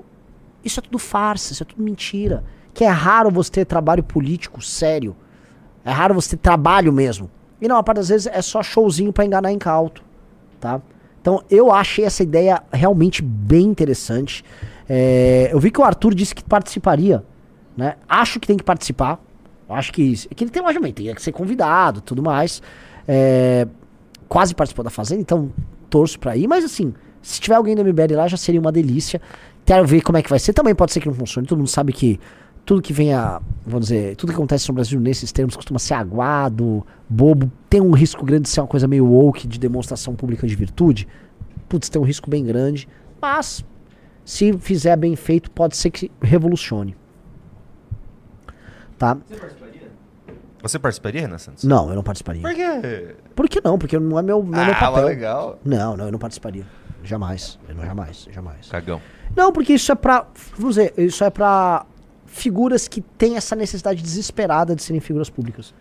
isso é tudo farsa, isso é tudo mentira, que é raro você ter trabalho político sério, é raro você ter trabalho mesmo. E não, a parte das vezes é só showzinho para enganar em cauto, tá? Então eu achei essa ideia realmente bem interessante. É, eu vi que o Arthur disse que participaria, né? Acho que tem que participar. Acho que, que ele tem logicamente tem que ser convidado, tudo mais. É, quase participou da Fazenda, então torço pra ir. Mas assim, se tiver alguém do MBL lá, já seria uma delícia. Quero ver como é que vai ser. Também pode ser que não funcione. Todo mundo sabe que tudo que vem a, vamos dizer, tudo que acontece no Brasil nesses termos costuma ser aguado, bobo, tem um risco grande de ser uma coisa meio woke de demonstração pública de virtude. Putz, tem um risco bem grande, mas se fizer bem feito, pode ser que revolucione. Tá? Você participaria, Renan Santos? Não, eu não participaria. Por quê? Por que não? Porque não é meu, não é meu Ah, papel. mas legal. Não, não, eu não participaria. Jamais. Eu não, jamais, jamais. Cagão. Não, porque isso é pra. Vamos dizer, isso é pra figuras que têm essa necessidade desesperada de serem figuras públicas.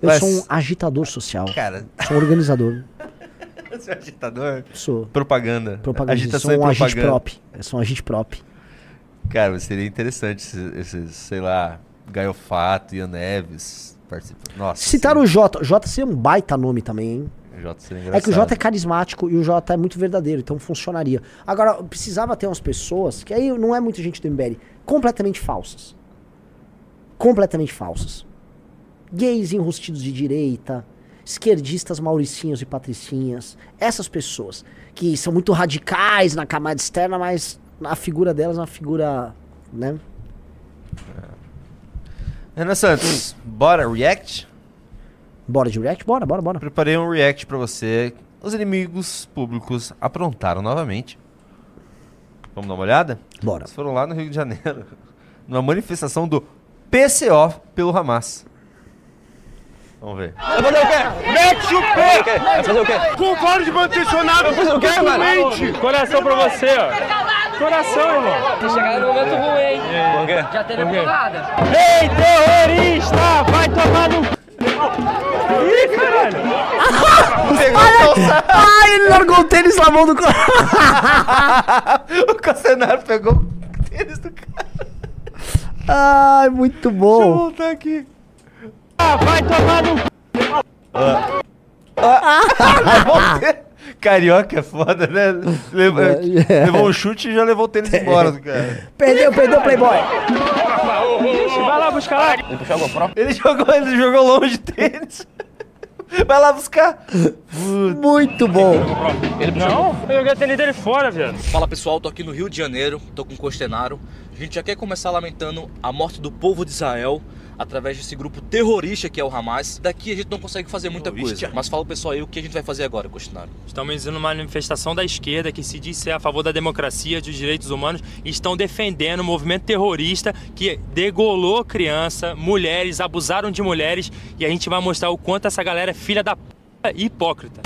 Eu Mas- sou um agitador social. Cara, Sou um organizador. [laughs] você é agitador? Sou. Propaganda. Propagandista. Agitação Sou um e agente propaganda. prop. Eu sou um agente prop. Cara, mas seria interessante esses, esses, sei lá, Gaiofato, Ian Neves participando. Nossa. Citaram o Jota. O Jota seria um baita nome também, hein? É que o. Jota é carismático e o Jota é muito verdadeiro, então funcionaria. Agora, precisava ter umas pessoas, que aí não é muita gente do MBL, completamente falsas. Completamente falsas. Gays enrustidos de direita, esquerdistas mauricinhos e patricinhas. Essas pessoas que são muito radicais na camada externa, mas a figura delas é uma figura, né? Renan Santos, bora react? Bora de react? Bora, bora, bora. Preparei um react pra você. Os inimigos públicos aprontaram novamente. Vamos dar uma olhada? Bora. Eles foram lá no Rio de Janeiro, [laughs] numa manifestação do PCO pelo Hamas. Vamos ver. Vai fazer o quê? Mete o pé! Vai fazer o quê? Com vários de intencionado! Vai fazer o quê, velho? Coração pra você, ó. Coração, irmão. Chegaram no momento ruim, hein? Por quê? Já teve porrada. Ei, terrorista! Vai tomar no... Ih, caralho! [laughs] Ai, ele largou o tênis na mão do. [laughs] o Castenaro pegou o tênis do cara. Ai, muito Deixa eu bom. voltar aqui. Ah, vai tomar no... [laughs] Carioca é foda, né? Levou, É. levou um chute e já levou o tênis embora do cara. Perdeu, perdeu o Playboy. Vai lá buscar lá. Ele jogou, ele jogou longe o tênis. Vai lá buscar. Muito bom. Não, eu joguei a tênis dele fora, velho. Fala pessoal, tô aqui no Rio de Janeiro, tô com o Costenaro. A gente já quer começar lamentando a morte do povo de Israel através desse grupo terrorista que é o Hamas. Daqui a gente não consegue fazer muita coisa. Mas fala o pessoal aí o que a gente vai fazer agora, Costenaro. Estamos indo numa manifestação da esquerda que se diz ser a favor da democracia, dos direitos humanos, e estão defendendo o movimento terrorista que degolou criança, mulheres, abusaram de mulheres, e a gente vai mostrar o quanto essa galera é filha da p... e hipócrita.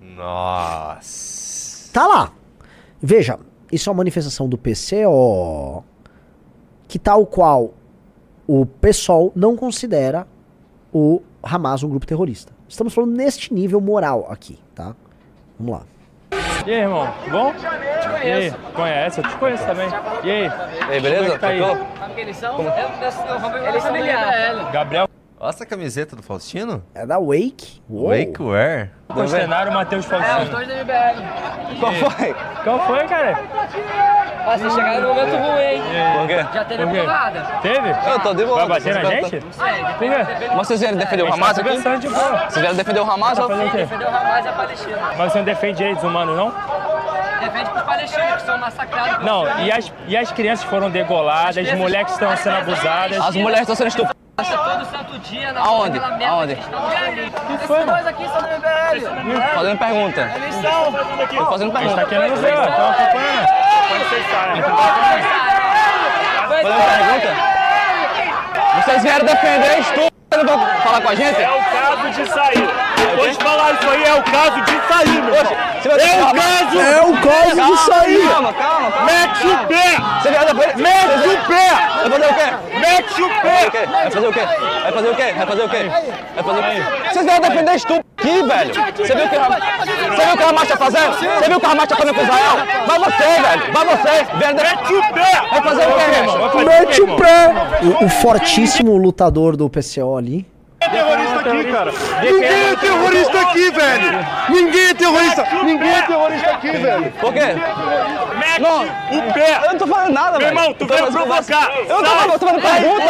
Nossa. Tá lá. Veja, isso é uma manifestação do PCO que tal qual o PSOL não considera o Hamas um grupo terrorista. Estamos falando neste nível moral aqui, tá? Vamos lá. E aí, irmão? Bom? E aí? Conhece? Eu te conheço também. E aí? E aí, Como é beleza? que tá aí? Sabe quem eles são? Eles são familiar. Gabriel Nossa a camiseta do Faustino? É da Wake. Uou. Wakeware. Costenário Matheus É, os Faustino. dois da MBL. Qual foi? Qual foi, cara? Mas vocês chegaram no momento ruim, hein? Por quê? Já teve Por quê? porrada. Teve? Eu tô de boa. Vai bater na gente? Por quê? Mas vocês vieram defender o Hamas aqui? Vocês vieram defender o Hamas ou... Fazer o quê? Defendeu o Hamas e a Palestina. Mas você não defende direitos humanos, não? Palestinos que são massacrados. Não, e as, e as crianças foram degoladas, as mulheres estão sendo abusadas. As mulheres estão sendo estupradas. Todo santo dia na Aonde? Aonde? que estão fazendo. Esses foi, dois aqui são do MBL. Fazendo pergunta. Eles. Tô fazendo tá pergunta. querendo ver, ó. Estão acompanhando. Quando vocês saem. Fazendo pergunta. Vocês vieram defender estupro. Vão falar com a gente? É o caso de sair. De isso aí, é o caso de sair, meu vai É o caso! É o caso Calma, disso aí. Calma, calma, calma. Mete o pé! Você vieram defender... Mete o pé! Vai fazer o quê? Mete o Vai pé! fazer o quê? Vai fazer o quê? Vai fazer o quê? Vai fazer o quê? Vocês vieram defender estupro aqui, velho. Você viu o que você viu o que Hamas tá fazendo? Você viu o que Hamas tá fazendo com Israel? Vai você, velho. Vai você. Vieram. Mete o pé! Vai fazer o quê, irmão? Vai Mete o pé. O, o fortíssimo lutador do PCO ali. terrorista aqui, cara. Ninguém é terrorista aqui, velho! Ninguém é terrorista! Ninguém é terrorista aqui, velho! Por quê? Não, o pé. Eu não tô falando nada, Meu velho. irmão, tu veio provocar. Eu não tô Sai. tô fazendo pergunta.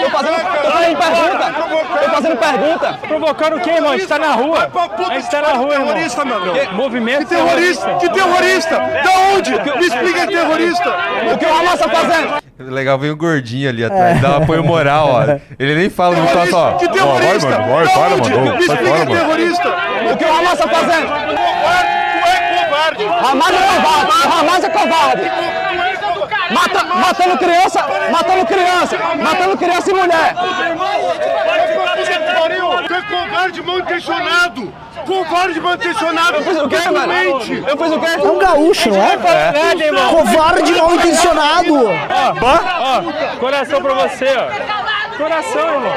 Tô fazendo, tô fazendo pergunta. Tô fazendo pergunta. Provocando o quê, irmão? A gente tá na rua. A gente tá na rua, irmão. Terrorista, meu irmão. Movimento Que terrorista? Que terrorista? Da onde? Me explica que terrorista! O que o Hamas tá fazendo? Legal, vem o gordinho ali atrás, dá um apoio moral, ó. [laughs] Ele nem fala, não tá só. Que ó, terrorista? Vai, mano, vai, para, mano. Me Sai explica fora, que mano. terrorista! O que o Hamas tá fazendo? Tu é covarde! Hamas é covarde. Hamas é covarde. Mata, matando criança, matando criança, matando criança e mulher. Tu é covarde mal intencionado! Covarde mal intencionado! Eu fiz o quê, é velho? doente. Eu fiz o quê? É um gaúcho, não é? Nada, irmão. Covarde mal intencionado. Ó, coração pra você, ó. Coração, irmão.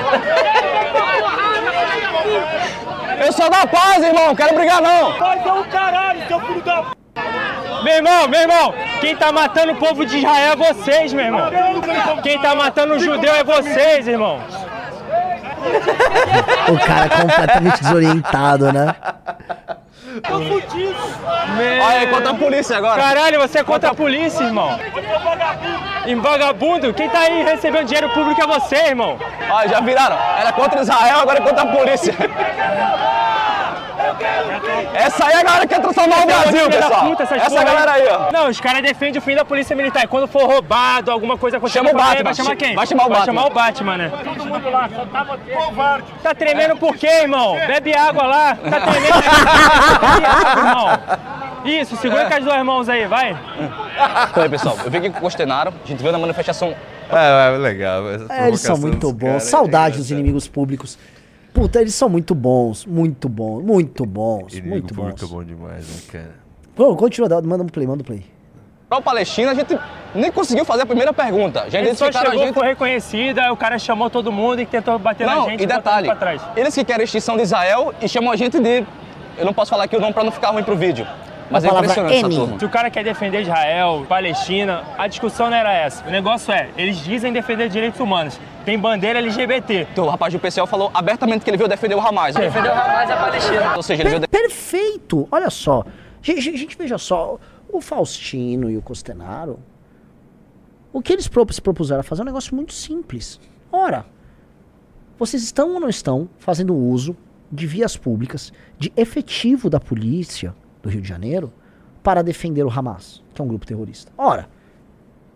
Eu sou da paz, irmão. Não quero brigar, não. Meu irmão, meu irmão, quem tá matando o povo de Israel é vocês, meu irmão. Quem tá matando o judeu é vocês, irmão. O cara é completamente desorientado, né? Olha aí, contra a polícia agora. Caralho, você é contra a polícia, irmão. Em vagabundo, quem tá aí recebendo dinheiro público é você, irmão. Olha, já viraram. Era contra Israel, agora é contra a polícia. Essa aí é a galera que quer transformar o Brasil, pessoal. puta, Essa aí. galera aí, ó. Não, os caras defendem o fim da polícia militar. E quando for roubado, alguma coisa acontecer, Chama o vai Batman, Vai chamar quem? vai chamar o Vai Batman. chamar o Batman, né? Tá tremendo por quê, irmão? Bebe água lá. Tá tremendo. Bebe água, irmão. Isso, segura com as duas mãos aí, vai. Então aí, pessoal, eu com o Costenaro. A gente veio na manifestação. É, é legal. essa É, eles são muito bons. é Saudade dos inimigos públicos. Puta, eles são muito bons, muito bons, muito bons, Inimigo muito bons. é bom demais, né, cara? Vamos, continua, manda um play, manda um play. Para o Palestina, a gente nem conseguiu fazer a primeira pergunta. Já Ele só chegou, gente. foi reconhecido, aí o cara chamou todo mundo e tentou bater na Não, gente e detalhe, pra trás. eles que querem a extinção de Israel e chamam a gente de. Eu não posso falar aqui o nome pra não ficar ruim pro vídeo. Mas é impressionante essa turma. Se o cara quer defender Israel, Palestina, a discussão não era essa. O negócio é, eles dizem defender direitos humanos. Tem bandeira LGBT. Então, o rapaz do PCL falou abertamente que ele veio defender o Hamas. Defendeu o Hamas e a Palestina. Ou seja, ele veio Per- perfeito! Olha só. Gente, gente, veja só. O Faustino e o Costenaro, o que eles pro- se propuseram a fazer é um negócio muito simples. Ora, vocês estão ou não estão fazendo uso de vias públicas, de efetivo da polícia do Rio de Janeiro, para defender o Hamas, que é um grupo terrorista? Ora,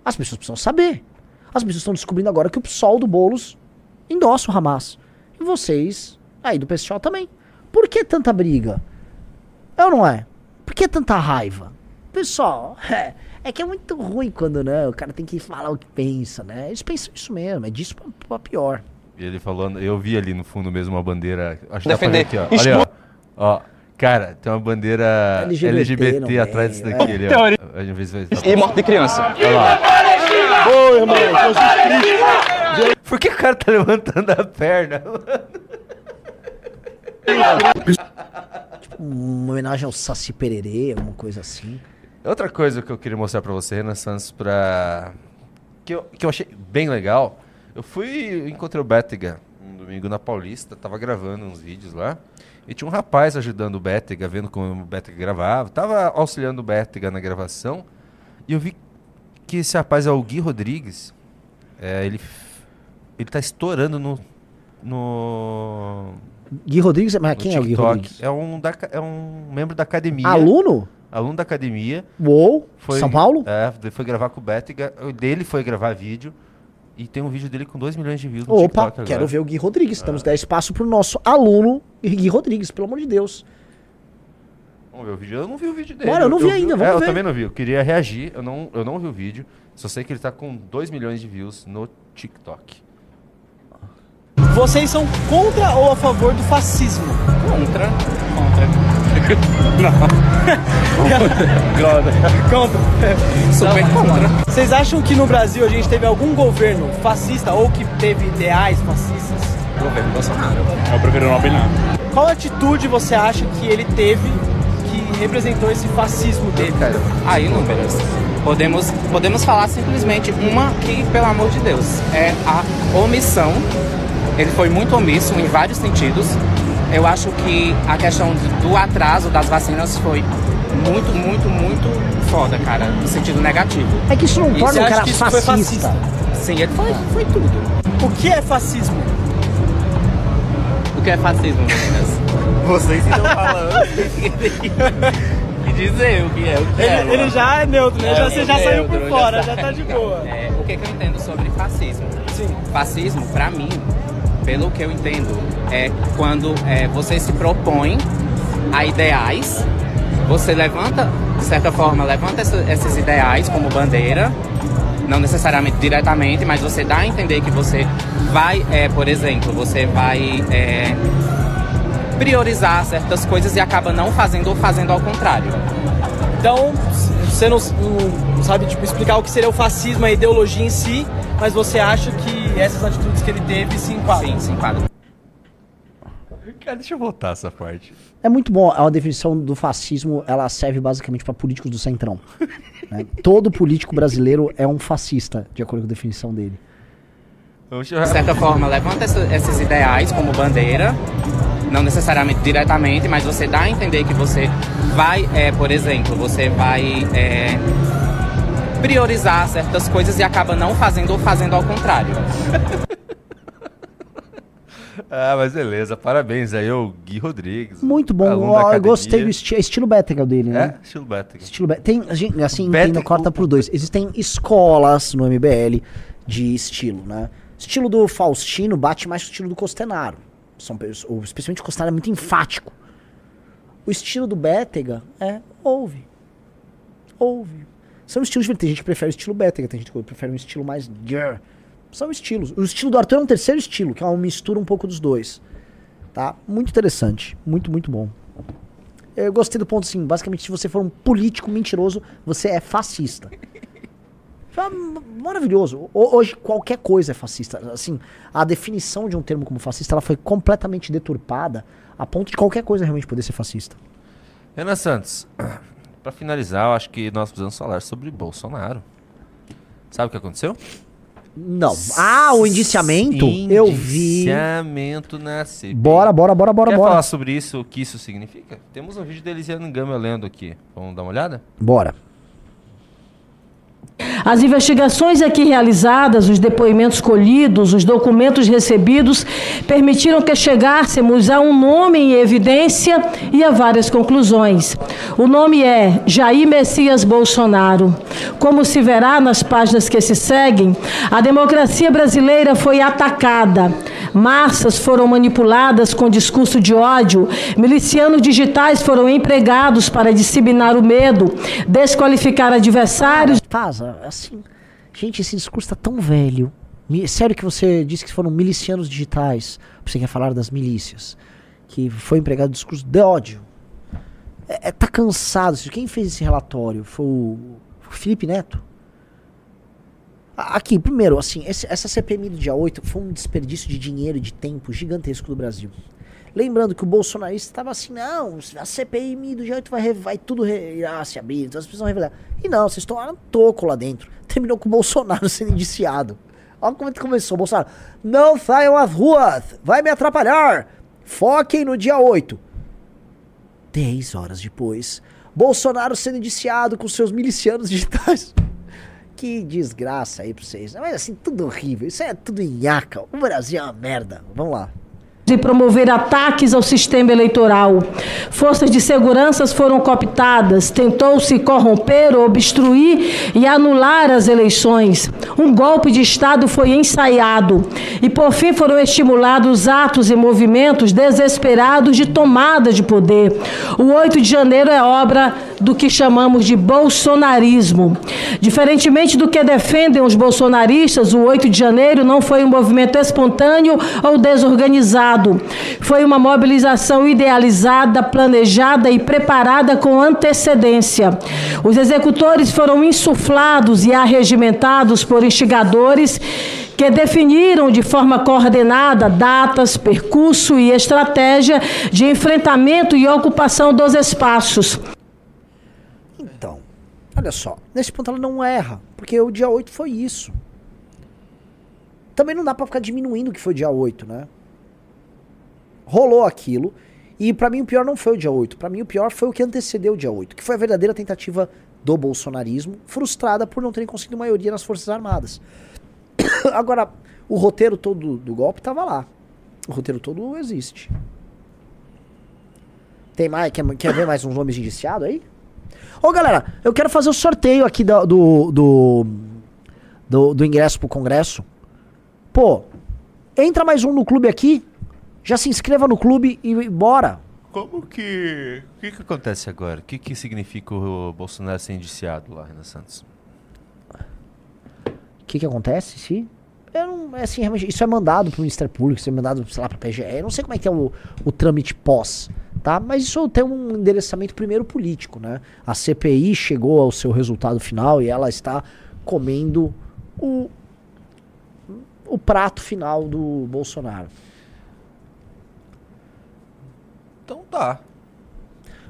as pessoas precisam saber. As pessoas estão descobrindo agora que o PSOL do Boulos endossa o Hamas. E vocês, aí do PSOL também. Por que tanta briga? É ou não é? Por que tanta raiva? Pessoal, é, [laughs] é que é muito ruim quando né, o cara tem que falar o que pensa, né? Eles pensam isso mesmo, é disso pra, pra pior. E ele falando, eu vi ali no fundo mesmo uma bandeira. Acho que Defender. aqui, ó. Olha, não- ó. Ó, cara, tem uma bandeira LGBT LGBT, atrás disso meio, daqui é. ali, ó. Teoria. A gente vê se vai- E morte de criança. Olha lá. Ô, irmão, Jesus Cristo! Por que o cara tá levantando a perna? Uma homenagem ao Saci Pererê, alguma coisa assim. Outra coisa que eu queria mostrar pra você, Renan Santos, pra... Que eu, que eu achei bem legal. Eu fui, encontrei o Bétega um domingo na Paulista, tava gravando uns vídeos lá. E tinha um rapaz ajudando o Bétega, vendo como o Bétega gravava. Tava auxiliando o Bétega na gravação. E eu vi que esse rapaz é o Gui Rodrigues. É, ele, ele tá estourando no... no Gui Rodrigues, mas no quem é o Gui TikTok. Rodrigues? É um, da, é um membro da academia. Aluno? Aluno da academia. Uou, Foi, São Paulo? É, ele foi gravar com o Bétega. O dele foi gravar vídeo. E tem um vídeo dele com 2 milhões de views no Opa, TikTok agora. quero ver o Gui Rodrigues. Ah. Estamos dar espaço pro nosso aluno Gui Rodrigues, pelo amor de Deus. Vamos ver o vídeo. Eu não vi o vídeo dele. Bora, eu não vi ainda, vamos é, ver. Eu também não vi. Eu queria reagir. Eu não, eu não vi o vídeo. Só sei que ele tá com 2 milhões de views no TikTok. Vocês são contra ou a favor do fascismo? Contra. Contra. [laughs] Super contra. Vocês acham que no Brasil a gente teve algum governo fascista ou que teve ideais fascistas? Governo Bolsonaro. Eu prefiro não opinar. Qual atitude você acha que ele teve que representou esse fascismo dele? Aí, números. Podemos, podemos falar simplesmente uma que, pelo amor de Deus, é a omissão. Ele foi muito omisso em vários sentidos. Eu acho que a questão do atraso das vacinas foi muito, muito, muito foda, cara, no sentido negativo. É que isso não torna o cara foi fascista. Sim, ele foi, foi tudo. O que é fascismo? O que é fascismo, meninas? [laughs] Vocês estão falando. [laughs] E dizer o que é, o que é. Ele, ele já é neutro, né? É, Já, você já neutro, saiu por já fora, sa- já tá de [laughs] boa. É, o que, que eu entendo sobre fascismo? Sim. Fascismo, pra mim, pelo que eu entendo, é quando é, você se propõe a ideais, você levanta, de certa forma, levanta esses ideais como bandeira, não necessariamente diretamente, mas você dá a entender que você vai, é, por exemplo, você vai é, priorizar certas coisas e acaba não fazendo ou fazendo ao contrário. Então, você não, não sabe tipo, explicar o que seria o fascismo, a ideologia em si, mas você acha que essas atitudes que ele teve se enquadram? Sim, se enquadram. Cara, deixa eu voltar essa parte. É muito bom. A definição do fascismo ela serve basicamente para políticos do centrão. [laughs] né? Todo político brasileiro é um fascista, de acordo com a definição dele. De certa forma, levanta essa- esses ideais como bandeira, não necessariamente diretamente, mas você dá a entender que você vai, é, por exemplo, você vai é, priorizar certas coisas e acaba não fazendo ou fazendo ao contrário. [laughs] [laughs] Ah, mas beleza. Parabéns aí, o Gui Rodrigues. Muito bom. Ó, eu gostei do esti estilo Bétega dele, né? É, estilo Bétega. Estilo Bé- Tem, assim, entenda, corta por dois. Existem escolas no MBL de estilo, né? Estilo do Faustino bate mais com o estilo do Costenaro. São, pe- o- especialmente o Costenaro é muito enfático. O estilo do Bétega é ouve. Ouve. São estilos diferentes. Tem gente que prefere o estilo Bétega, tem gente que prefere um estilo mais. grr. São estilos. O estilo do Arthur é um terceiro estilo, que é uma mistura um pouco dos dois. Tá? Muito interessante. Muito, muito bom. Eu gostei do ponto assim, basicamente, se você for um político mentiroso, você é fascista. Ma- maravilhoso. Ho- Hoje qualquer coisa é fascista. Assim, a definição de um termo como fascista, ela foi completamente deturpada a ponto de qualquer coisa realmente poder ser fascista. Renan Santos, [clears throat] pra finalizar, eu acho que nós precisamos falar sobre Bolsonaro. Sabe o que aconteceu? Não. Ah, o indiciamento? Eu vi. Indiciamento na CPI. Bora, bora, bora, bora, Quer bora. falar sobre isso, o que isso significa? Temos um vídeo da Elisiane Gama lendo aqui. Vamos dar uma olhada? Bora. As investigações aqui realizadas, os depoimentos colhidos, os documentos recebidos, permitiram que chegássemos a um nome em evidência e a várias conclusões. O nome é Jair Messias Bolsonaro. Como se verá nas páginas que se seguem, a democracia brasileira foi atacada. Massas foram manipuladas com discurso de ódio, milicianos digitais foram empregados para disseminar o medo, desqualificar adversários. Faza, assim. Gente, esse discurso tá tão velho. Mi- Sério que você disse que foram milicianos digitais. Você quer falar das milícias. Que foi empregado discurso de ódio. É, é, tá cansado. Quem fez esse relatório? Foi o Felipe Neto? Aqui, primeiro, assim, esse- essa CPMI do dia 8 foi um desperdício de dinheiro e de tempo gigantesco do Brasil. Lembrando que o bolsonarista estava assim, não, a CPMI do dia 8 vai, vai tudo re- irá se abrir, então as pessoas vão revelar. E não, vocês tomaram toco lá dentro. [laughs] Terminou com o Bolsonaro sendo indiciado. Olha como é começou, Bolsonaro. Não saiam às ruas, vai me atrapalhar. Foquem no dia 8. Dez horas depois, Bolsonaro sendo indiciado com seus milicianos digitais. Que desgraça aí pra vocês. Mas assim, tudo horrível. Isso é tudo nhaca. O Brasil é uma merda. Vamos lá. E promover ataques ao sistema eleitoral. Forças de segurança foram cooptadas, tentou-se corromper, obstruir e anular as eleições. Um golpe de Estado foi ensaiado e, por fim, foram estimulados atos e movimentos desesperados de tomada de poder. O 8 de janeiro é obra do que chamamos de bolsonarismo. Diferentemente do que defendem os bolsonaristas, o 8 de janeiro não foi um movimento espontâneo ou desorganizado. Foi uma mobilização idealizada, planejada e preparada com antecedência. Os executores foram insuflados e arregimentados por instigadores que definiram de forma coordenada datas, percurso e estratégia de enfrentamento e ocupação dos espaços. Então, olha só, nesse ponto ela não erra, porque o dia 8 foi isso. Também não dá pra ficar diminuindo o que foi dia 8, né? Rolou aquilo. E pra mim o pior não foi o dia 8. Pra mim o pior foi o que antecedeu o dia 8, que foi a verdadeira tentativa do bolsonarismo, frustrada por não terem conseguido maioria nas Forças Armadas. [coughs] Agora, o roteiro todo do golpe tava lá. O roteiro todo existe. Tem mais? Quer, quer ver mais uns nomes indiciados aí? Ô galera, eu quero fazer o sorteio aqui do, do, do, do, do ingresso pro Congresso. Pô, entra mais um no clube aqui. Já se inscreva no clube e bora. Como que. O que, que acontece agora? O que, que significa o Bolsonaro ser indiciado lá, Renan Santos? O que, que acontece se. Eu não, é assim, realmente, isso é mandado pro Ministério Público, isso é mandado, sei lá, pra PGE. Eu não sei como é que é o, o trâmite pós, tá? Mas isso tem um endereçamento primeiro político, né? A CPI chegou ao seu resultado final e ela está comendo o, o prato final do Bolsonaro. Então tá.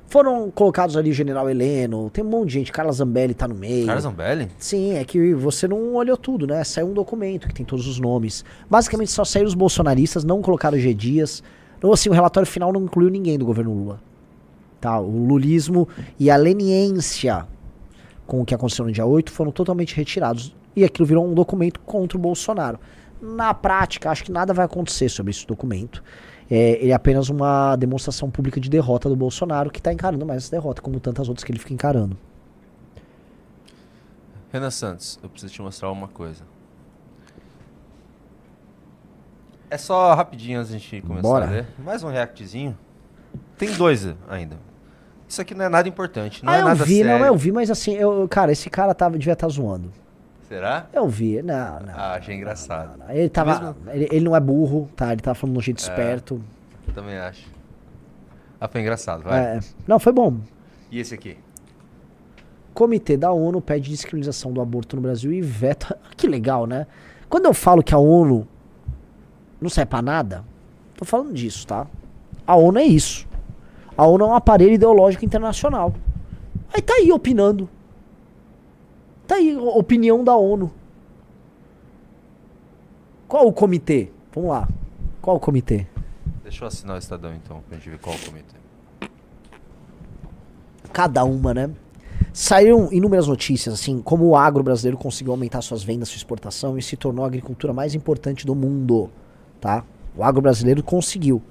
Foram colocados ali o General Heleno, tem um monte de gente, Carla Zambelli tá no meio. Carla Zambelli? Sim, é que você não olhou tudo, né? Saiu um documento que tem todos os nomes. Basicamente só saíram os bolsonaristas, não colocaram G Dias. Então, assim, o relatório final não incluiu ninguém do governo Lula. Tá? O lulismo e a leniência com o que aconteceu no dia 8 foram totalmente retirados. E aquilo virou um documento contra o Bolsonaro. Na prática, acho que nada vai acontecer sobre esse documento. É, ele é apenas uma demonstração pública de derrota do Bolsonaro, que está encarando mais essa derrota, como tantas outras que ele fica encarando. Renan Santos, eu preciso te mostrar uma coisa. É só rapidinho antes de a gente começar Bora. a ler. Mais um reactzinho. Tem dois ainda. Isso aqui não é nada importante, não ah, é eu nada vi, sério. não, eu vi, mas assim, eu, cara, esse cara tava, devia estar zoando. Será? Eu vi, não, não. Ah, achei engraçado. Ele tava. Ele, ele não é burro, tá? Ele tava falando de um jeito É. esperto. Também acho. Ah, foi engraçado, vai. É, não, foi bom. E esse aqui? Comitê da ONU pede descriminalização do aborto no Brasil e veta. [laughs] Que legal, né? Quando eu falo que a ONU não serve pra nada, tô falando disso, tá? A ONU é isso. A ONU é um aparelho ideológico internacional. Aí tá aí opinando. Tá aí, opinião da ONU. Qual o comitê? Vamos lá. Qual o comitê? Deixa eu assinar o Estadão então, pra gente ver qual o comitê. Cada uma, né? Saíram inúmeras notícias, assim, como o agro brasileiro conseguiu aumentar suas vendas, sua exportação e se tornou a agricultura mais importante do mundo, tá? O agro brasileiro conseguiu.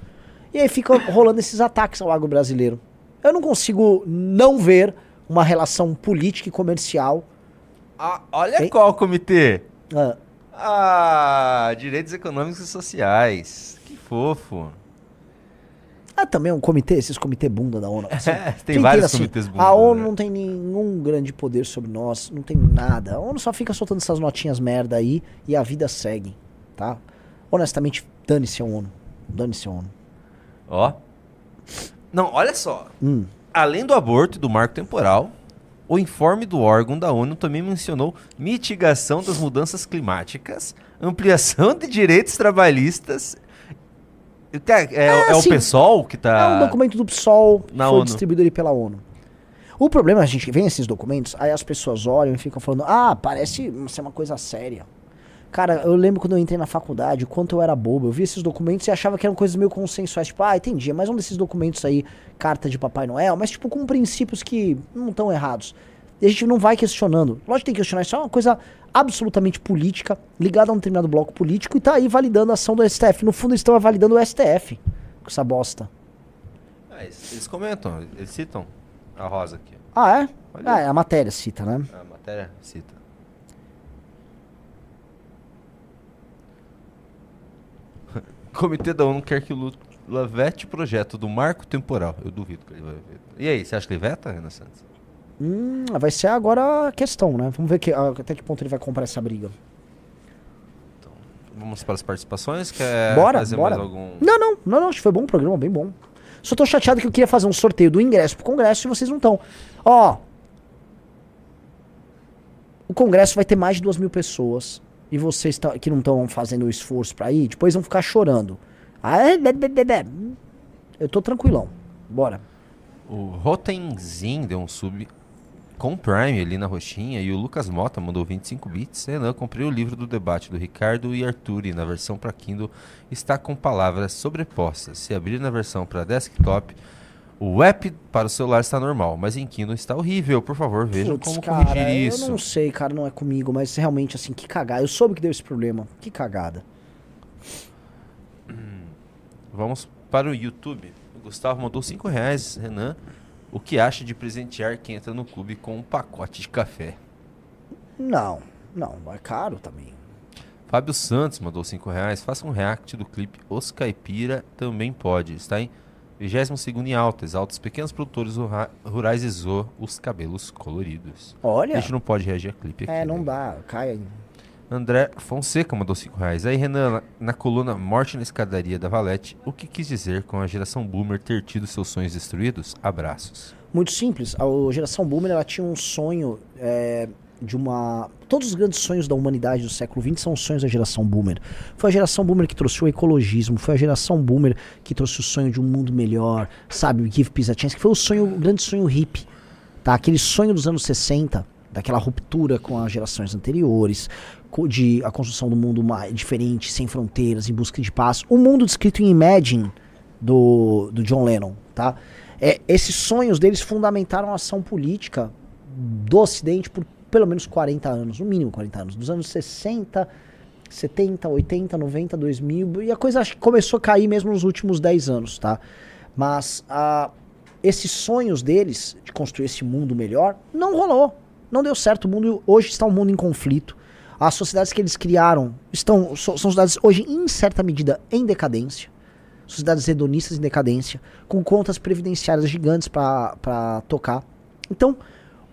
E aí fica rolando esses ataques ao agro brasileiro. Eu não consigo não ver uma relação política e comercial. Ah, olha qual comitê? Ah, Ah, Direitos Econômicos e Sociais. Que fofo. ah, também é um comitê, esses comitê bunda da ONU. [laughs] assim. É, tem Quem vários assim, comitês bunda, A ONU né? não tem nenhum grande poder sobre nós, não tem nada. A ONU só fica soltando essas notinhas merda aí e a vida segue, tá? Honestamente, dane-se a ONU. Dane-se a ONU. Ó. Não, olha só. Hum. Além do aborto e do marco temporal, o informe do órgão da ONU também mencionou mitigação das mudanças climáticas, ampliação de direitos trabalhistas. É, é- é o PSOL que tá. É um documento do PSOL que na foi ONU. distribuído ali pela ONU. O problema, a gente vem esses documentos, aí as pessoas olham e ficam falando, ah, parece ser uma coisa séria. Cara, eu lembro quando eu entrei na faculdade, o quanto eu era bobo. Eu vi esses documentos e achava que eram coisas meio consensuais. Tipo, ah, entendi, é mais um desses documentos aí, carta de Papai Noel, mas tipo com princípios que não estão errados. E a gente não vai questionando. Lógico que tem que questionar, isso é uma coisa absolutamente política, ligada a um determinado bloco político, e tá aí validando a ação do STF. No fundo, eles estão validando o STF com essa bosta. Ah, eles, eles comentam, eles citam a Rosa aqui. Ah, é? Ah, é a matéria cita, né? A matéria cita. Comitê da ONU quer que o Lula vete o projeto do marco temporal. Eu duvido que ele vai. E aí, você acha que ele veta, Renan Santos? Hum, vai ser agora a questão, né? Vamos ver que, ah, até que ponto ele vai comprar essa briga. Vamos para as participações? Quer bora, fazer bora. mais algum... Não, não, não, não, acho que foi bom o programa, bem bom. Só tô chateado que eu queria fazer um sorteio do ingresso pro Congresso e vocês não estão. Ó. O Congresso vai ter mais de duas mil pessoas. E vocês tão- que não estão fazendo o esforço pra ir, depois vão ficar chorando. Ah, é. Eu tô tranquilão. Bora. O Rotenzin deu um sub. com Prime ali na roxinha e o Lucas Mota mandou 25 bits. Renan, comprei o livro do debate do Ricardo e Arthur e na versão para Kindle está com palavras sobrepostas. Se abrir na versão para desktop, o app para o celular está normal, mas em Kindle está horrível. Por favor, vejam Putz, como cara, corrigir isso. Eu não sei, cara, não é comigo, mas realmente, assim, que cagada. Eu soube que deu esse problema. Que cagada. Vamos para o YouTube. O Gustavo mandou 5 reais. Renan, o que acha de presentear quem entra no clube com um pacote de café? Não, não, é caro também. Fábio Santos mandou 5 reais. Faça um react do clipe Os Caipira também pode. Está em 22 em alta. Exalta os pequenos produtores rura- rurais e zoa os cabelos coloridos. Olha. A gente não pode reagir a clipe aqui. É, não né? dá, cai aí. André Fonseca mandou 5 reais. Aí, Renan, na- na coluna Morte na Escadaria da Valete, o que quis dizer com a geração boomer ter tido seus sonhos destruídos? Abraços. Muito simples. A geração Boomer ela tinha um sonho é, de uma. Todos os grandes sonhos da humanidade do século XX são os sonhos da geração Boomer. Foi a geração Boomer que trouxe o ecologismo, foi a geração Boomer que trouxe o sonho de um mundo melhor, sabe? O Give Peace a Chance, que foi o sonho, o grande sonho hippie. Tá? Aquele sonho dos anos 60, daquela ruptura com as gerações anteriores, de a construção do mundo mais diferente, sem fronteiras, em busca de paz. O mundo descrito em Imagine do, do John Lennon, tá? É, esses sonhos deles fundamentaram a ação política do Ocidente por pelo menos 40 anos, no mínimo 40 anos, dos anos 60, 70, 80, 90, 2000, e a coisa acho que começou a cair mesmo nos últimos 10 anos, tá? Mas ah, esses sonhos deles de construir esse mundo melhor não rolou, não deu certo. O mundo hoje está um mundo em conflito. As sociedades que eles criaram estão são sociedades hoje em certa medida em decadência sociedades hedonistas em decadência, com contas previdenciárias gigantes para tocar. Então,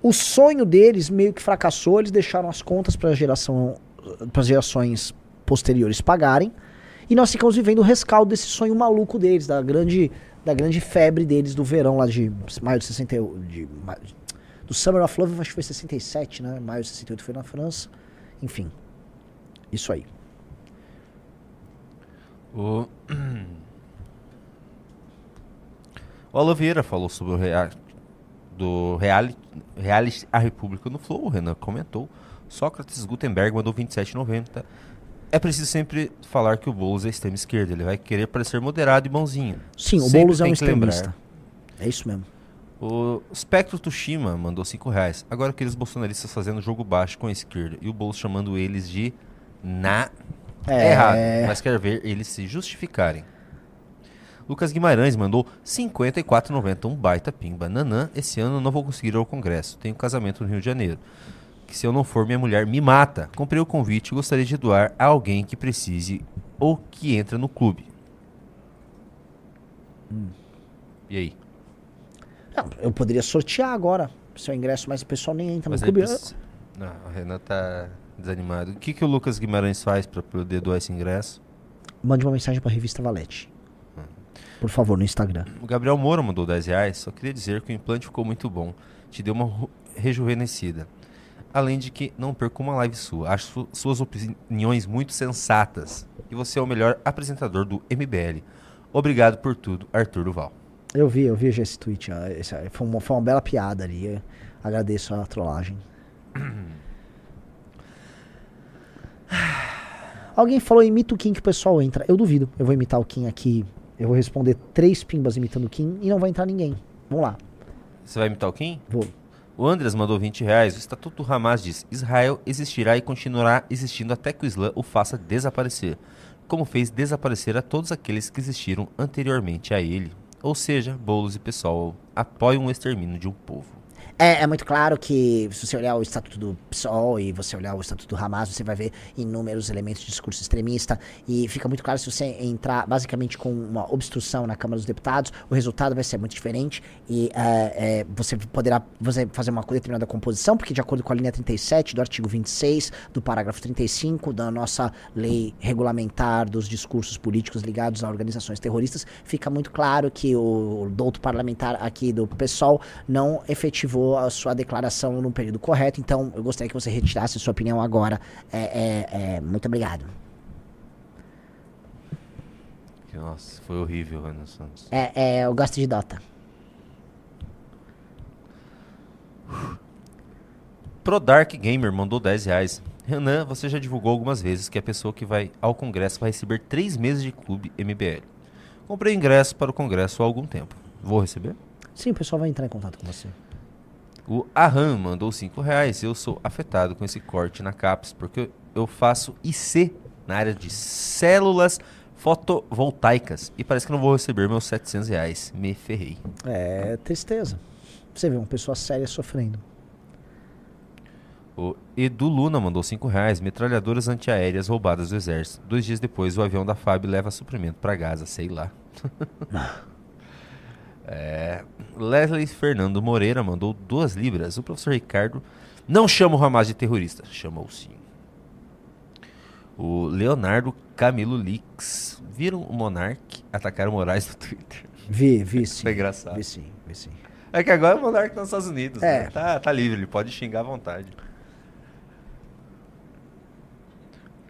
o sonho deles meio que fracassou, eles deixaram as contas para geração para gerações posteriores pagarem, e nós ficamos vivendo o rescaldo desse sonho maluco deles, da grande da grande febre deles do verão lá de maio de 68, de, do Summer of Love, acho que foi 67, né? Maio de 68 foi na França. Enfim. Isso aí. O... [clears throat] o Oliveira falou sobre o rea... do reality... reality A República no Flow. O Renan comentou. Sócrates Gutenberg mandou 27,90. É preciso sempre falar que o Boulos é extrema esquerda. Ele vai querer parecer moderado e bonzinho. Sim, o Sempre Boulos é um extremista. É isso mesmo. O Spectro Tushima mandou 5 reais. Agora aqueles bolsonaristas fazendo jogo baixo com a esquerda e o Boulos chamando eles de na. É. errado, mas quer ver eles se justificarem. Lucas Guimarães mandou 54,90, um baita pimba. Nanã, esse ano eu não vou conseguir ir ao congresso. Tenho casamento no Rio de Janeiro. Que se eu não for, minha mulher me mata. Comprei o convite e gostaria de doar a alguém que precise ou que entra no clube. E aí? Não, eu poderia sortear agora seu ingresso, mas o pessoal nem entra Mas no clube. preci- Não, o Renan tá desanimado. O que, que o Lucas Guimarães faz pra poder doar esse ingresso? Mande uma mensagem pra revista Valete. Por favor, no Instagram. O Gabriel Moura mandou 10 reais. Só queria dizer que o implante ficou muito bom. Te deu uma rejuvenescida. Além de que não perca uma live sua. Acho su- suas opiniões muito sensatas. E você é o melhor apresentador do MBL. Obrigado por tudo, Arthur Duval. Eu vi, eu vi já esse tweet. ó, esse- foi, uma, foi uma bela piada ali. eu agradeço a trollagem. [clears throat] Alguém falou imita o Kim que o pessoal entra. Eu duvido. Eu vou imitar o Kim aqui. Eu vou responder três pimbas imitando o Kim e não vai entrar ninguém. Vamos lá. Você vai imitar o Kim? Vou. O Andres mandou 20 reais. O Estatuto do Hamas diz: Israel existirá e continuará existindo até que o Islã o faça desaparecer, como fez desaparecer a todos aqueles que existiram anteriormente a ele. Ou seja, Boulos e pessoal apoiam o extermínio de um povo. É, é muito claro que se você olhar o estatuto do PSOL e você olhar o estatuto do Hamas, você vai ver inúmeros elementos de discurso extremista. E fica muito claro se você entrar basicamente com uma obstrução na Câmara dos Deputados, o resultado vai ser muito diferente. E é, é, você poderá você fazer uma determinada composição, porque de acordo com a linha 37 do artigo 26 do parágrafo 35 da nossa lei regulamentar dos discursos políticos ligados a organizações terroristas, fica muito claro que o douto parlamentar aqui do PSOL não efetivou a sua declaração no período correto, então eu gostaria que você retirasse a sua opinião agora. É, é, é, muito obrigado. Nossa, foi horrível, Renan Santos. É, é, eu gosto de Dota. Prodark Gamer mandou 10 reais. Renan, você já divulgou algumas vezes que a pessoa que vai ao congresso vai receber 3 meses de clube MBL. Comprei ingresso para o congresso há algum tempo. Vou receber? Sim, o pessoal vai entrar em contato com você. O Aham mandou 5 reais. Eu sou afetado com esse corte na CAPES porque eu faço IC na área de células fotovoltaicas e parece que não vou receber meus 700 reais. Me ferrei. É tristeza. Você vê uma pessoa séria sofrendo. O Edu Luna mandou 5 reais. Metralhadoras antiaéreas roubadas do exército. Dois dias depois, o avião da FAB leva suprimento para Gaza, sei lá. [laughs] é, Leslie Fernando Moreira mandou duas libras. O professor Ricardo não chama o Hamas de terrorista. Chamou sim. O Leonardo Camilo Lix. Viram o Monark atacar o Moraes no Twitter? Vi, vi [laughs] sim. Foi engraçado. Vi sim, vi sim. É que agora o Monark tá nos Estados Unidos. É. né? Tá, tá livre, ele pode xingar à vontade.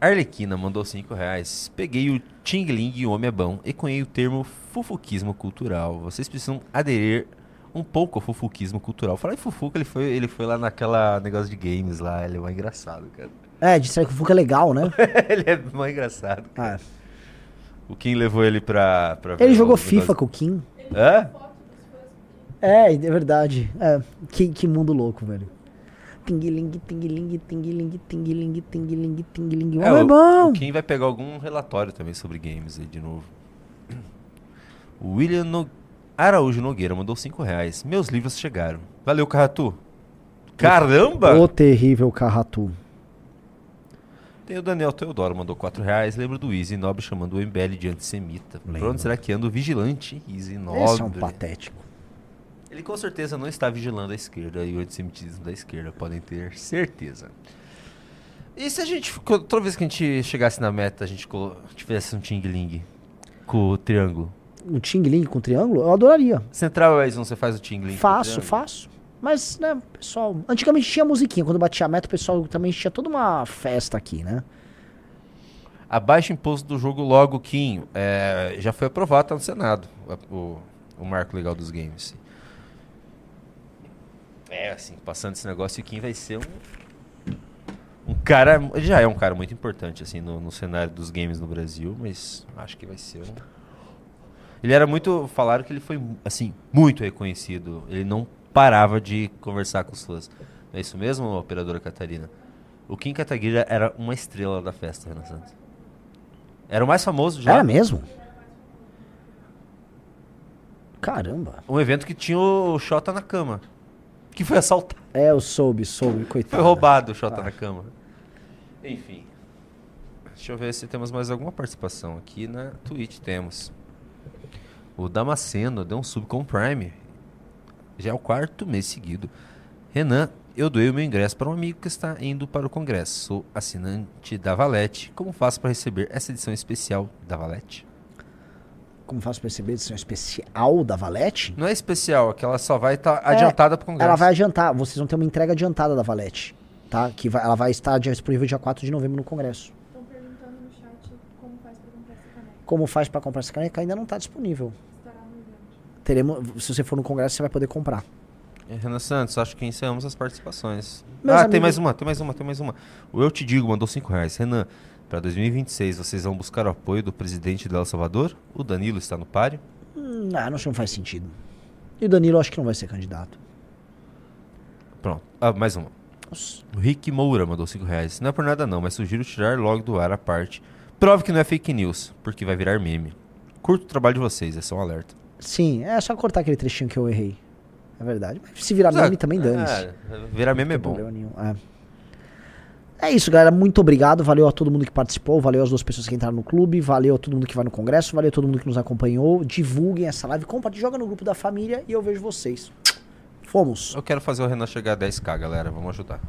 Arlequina mandou 5 reais. Peguei o Ting Ling e o Homem é Bom e cunhei o termo fufuquismo cultural. Vocês precisam aderir um pouco ao fufuquismo cultural. Falar em fufuca, ele foi, ele foi lá naquela negócio de games lá. Ele é mais engraçado, cara. É, disseram que o Fuca é legal, né? [laughs] ele é mais engraçado. Ah, O Kim levou ele pra. pra ele jogou FIFA negócio- com o Kim. Hã? É, é verdade. É, que, que mundo louco, velho. Tingiling, tingiling, tingiling, tingiling, tingiling, tingiling. É, é o, bom. o Kim vai pegar algum relatório também sobre games aí de novo. O William no... Araújo Nogueira mandou 5 reais. Meus livros chegaram. Valeu, Carratu. Caramba! O terrível Carratu. Tem o Daniel Teodoro, mandou 4 reais. Lembro do Easy Nobre chamando o MBL de antissemita. Por onde será que anda o vigilante Easy Nobre? Esse é um patético. Ele com certeza não está vigilando a esquerda e o antissemitismo da esquerda, podem ter certeza. E se a gente, toda vez que a gente chegasse na meta, a gente tivesse um Ting Ling com o triângulo? O Ting Ling com triângulo, eu adoraria. Central Horizon, você faz o Ting Ling com Faço, faço. Mas, né, pessoal. Antigamente tinha musiquinha. Quando batia a meta, o pessoal também tinha toda uma festa aqui, né? Abaixa o imposto do jogo logo, Kim. É, já foi aprovado, tá no Senado, o, o marco legal dos games. É, assim, passando esse negócio, o Kim vai ser um. Um cara. Ele já é um cara muito importante, assim, no, no cenário dos games no Brasil, mas acho que vai ser um. Ele era muito. Falaram que ele foi, assim, muito reconhecido. Ele não parava de conversar com os fãs. Não é isso mesmo, operadora Catarina? O Kim Kataguiri era uma estrela da festa, Renan Santos. Era o mais famoso já. Era mesmo? Caramba. Um evento que tinha o Xota na cama. Que foi assaltado. É, eu soube, soube, coitado. Foi roubado o Xota Ah. na cama. Enfim. Deixa eu ver se temos mais alguma participação aqui na Twitch. Temos. O Damasceno deu um sub com o Prime. Já é o quarto mês seguido. Renan, eu doei o meu ingresso para um amigo que está indo para o congresso. Sou assinante da Valete. Como faço para receber essa edição especial da Valete? Como faço perceber, edição especial da Valete? Não é especial, é que ela só vai estar É, adiantada para o congresso. Ela vai adiantar, vocês vão ter uma entrega adiantada da Valete, tá? Que vai- ela vai estar disponível dia 4 de novembro no congresso. Estão perguntando no chat como faz para comprar essa caneca. Como faz pra comprar essa caneca? Ainda não tá disponível. Estará no evento. Teremos, se você for no congresso, você vai poder comprar. É, Renan Santos, acho que encerramos as participações. Meus ah, tem amigos- mais uma, tem mais uma, tem mais uma. O Eu Te Digo mandou 5 reais. Renan, para 2026 vocês vão buscar o apoio do presidente de El Salvador? O Danilo está no páreo? Hum, ah, não, acho que não faz sentido. E o Danilo acho que não vai ser candidato. Pronto. Ah, mais uma. O Rick Moura mandou 5 reais. Não é por nada não, mas sugiro tirar logo do ar a parte. Prove que não é fake news, porque vai virar meme. Curto o trabalho de vocês, é só um alerta. Sim, é só cortar aquele trechinho que eu errei. É verdade. Mas se virar Mas, meme também dane-se. é, virar meme é Não tem bom. problema nenhum, é. É isso, galera. Muito obrigado. Valeu a todo mundo que participou. Valeu às duas pessoas que entraram no clube. Valeu a todo mundo que vai no congresso. Valeu a todo mundo que nos acompanhou. Divulguem essa live. Compartilhem, joga no grupo da família e eu vejo vocês. Fomos. Eu quero fazer o Renan chegar a 10k, galera. Vamos ajudar.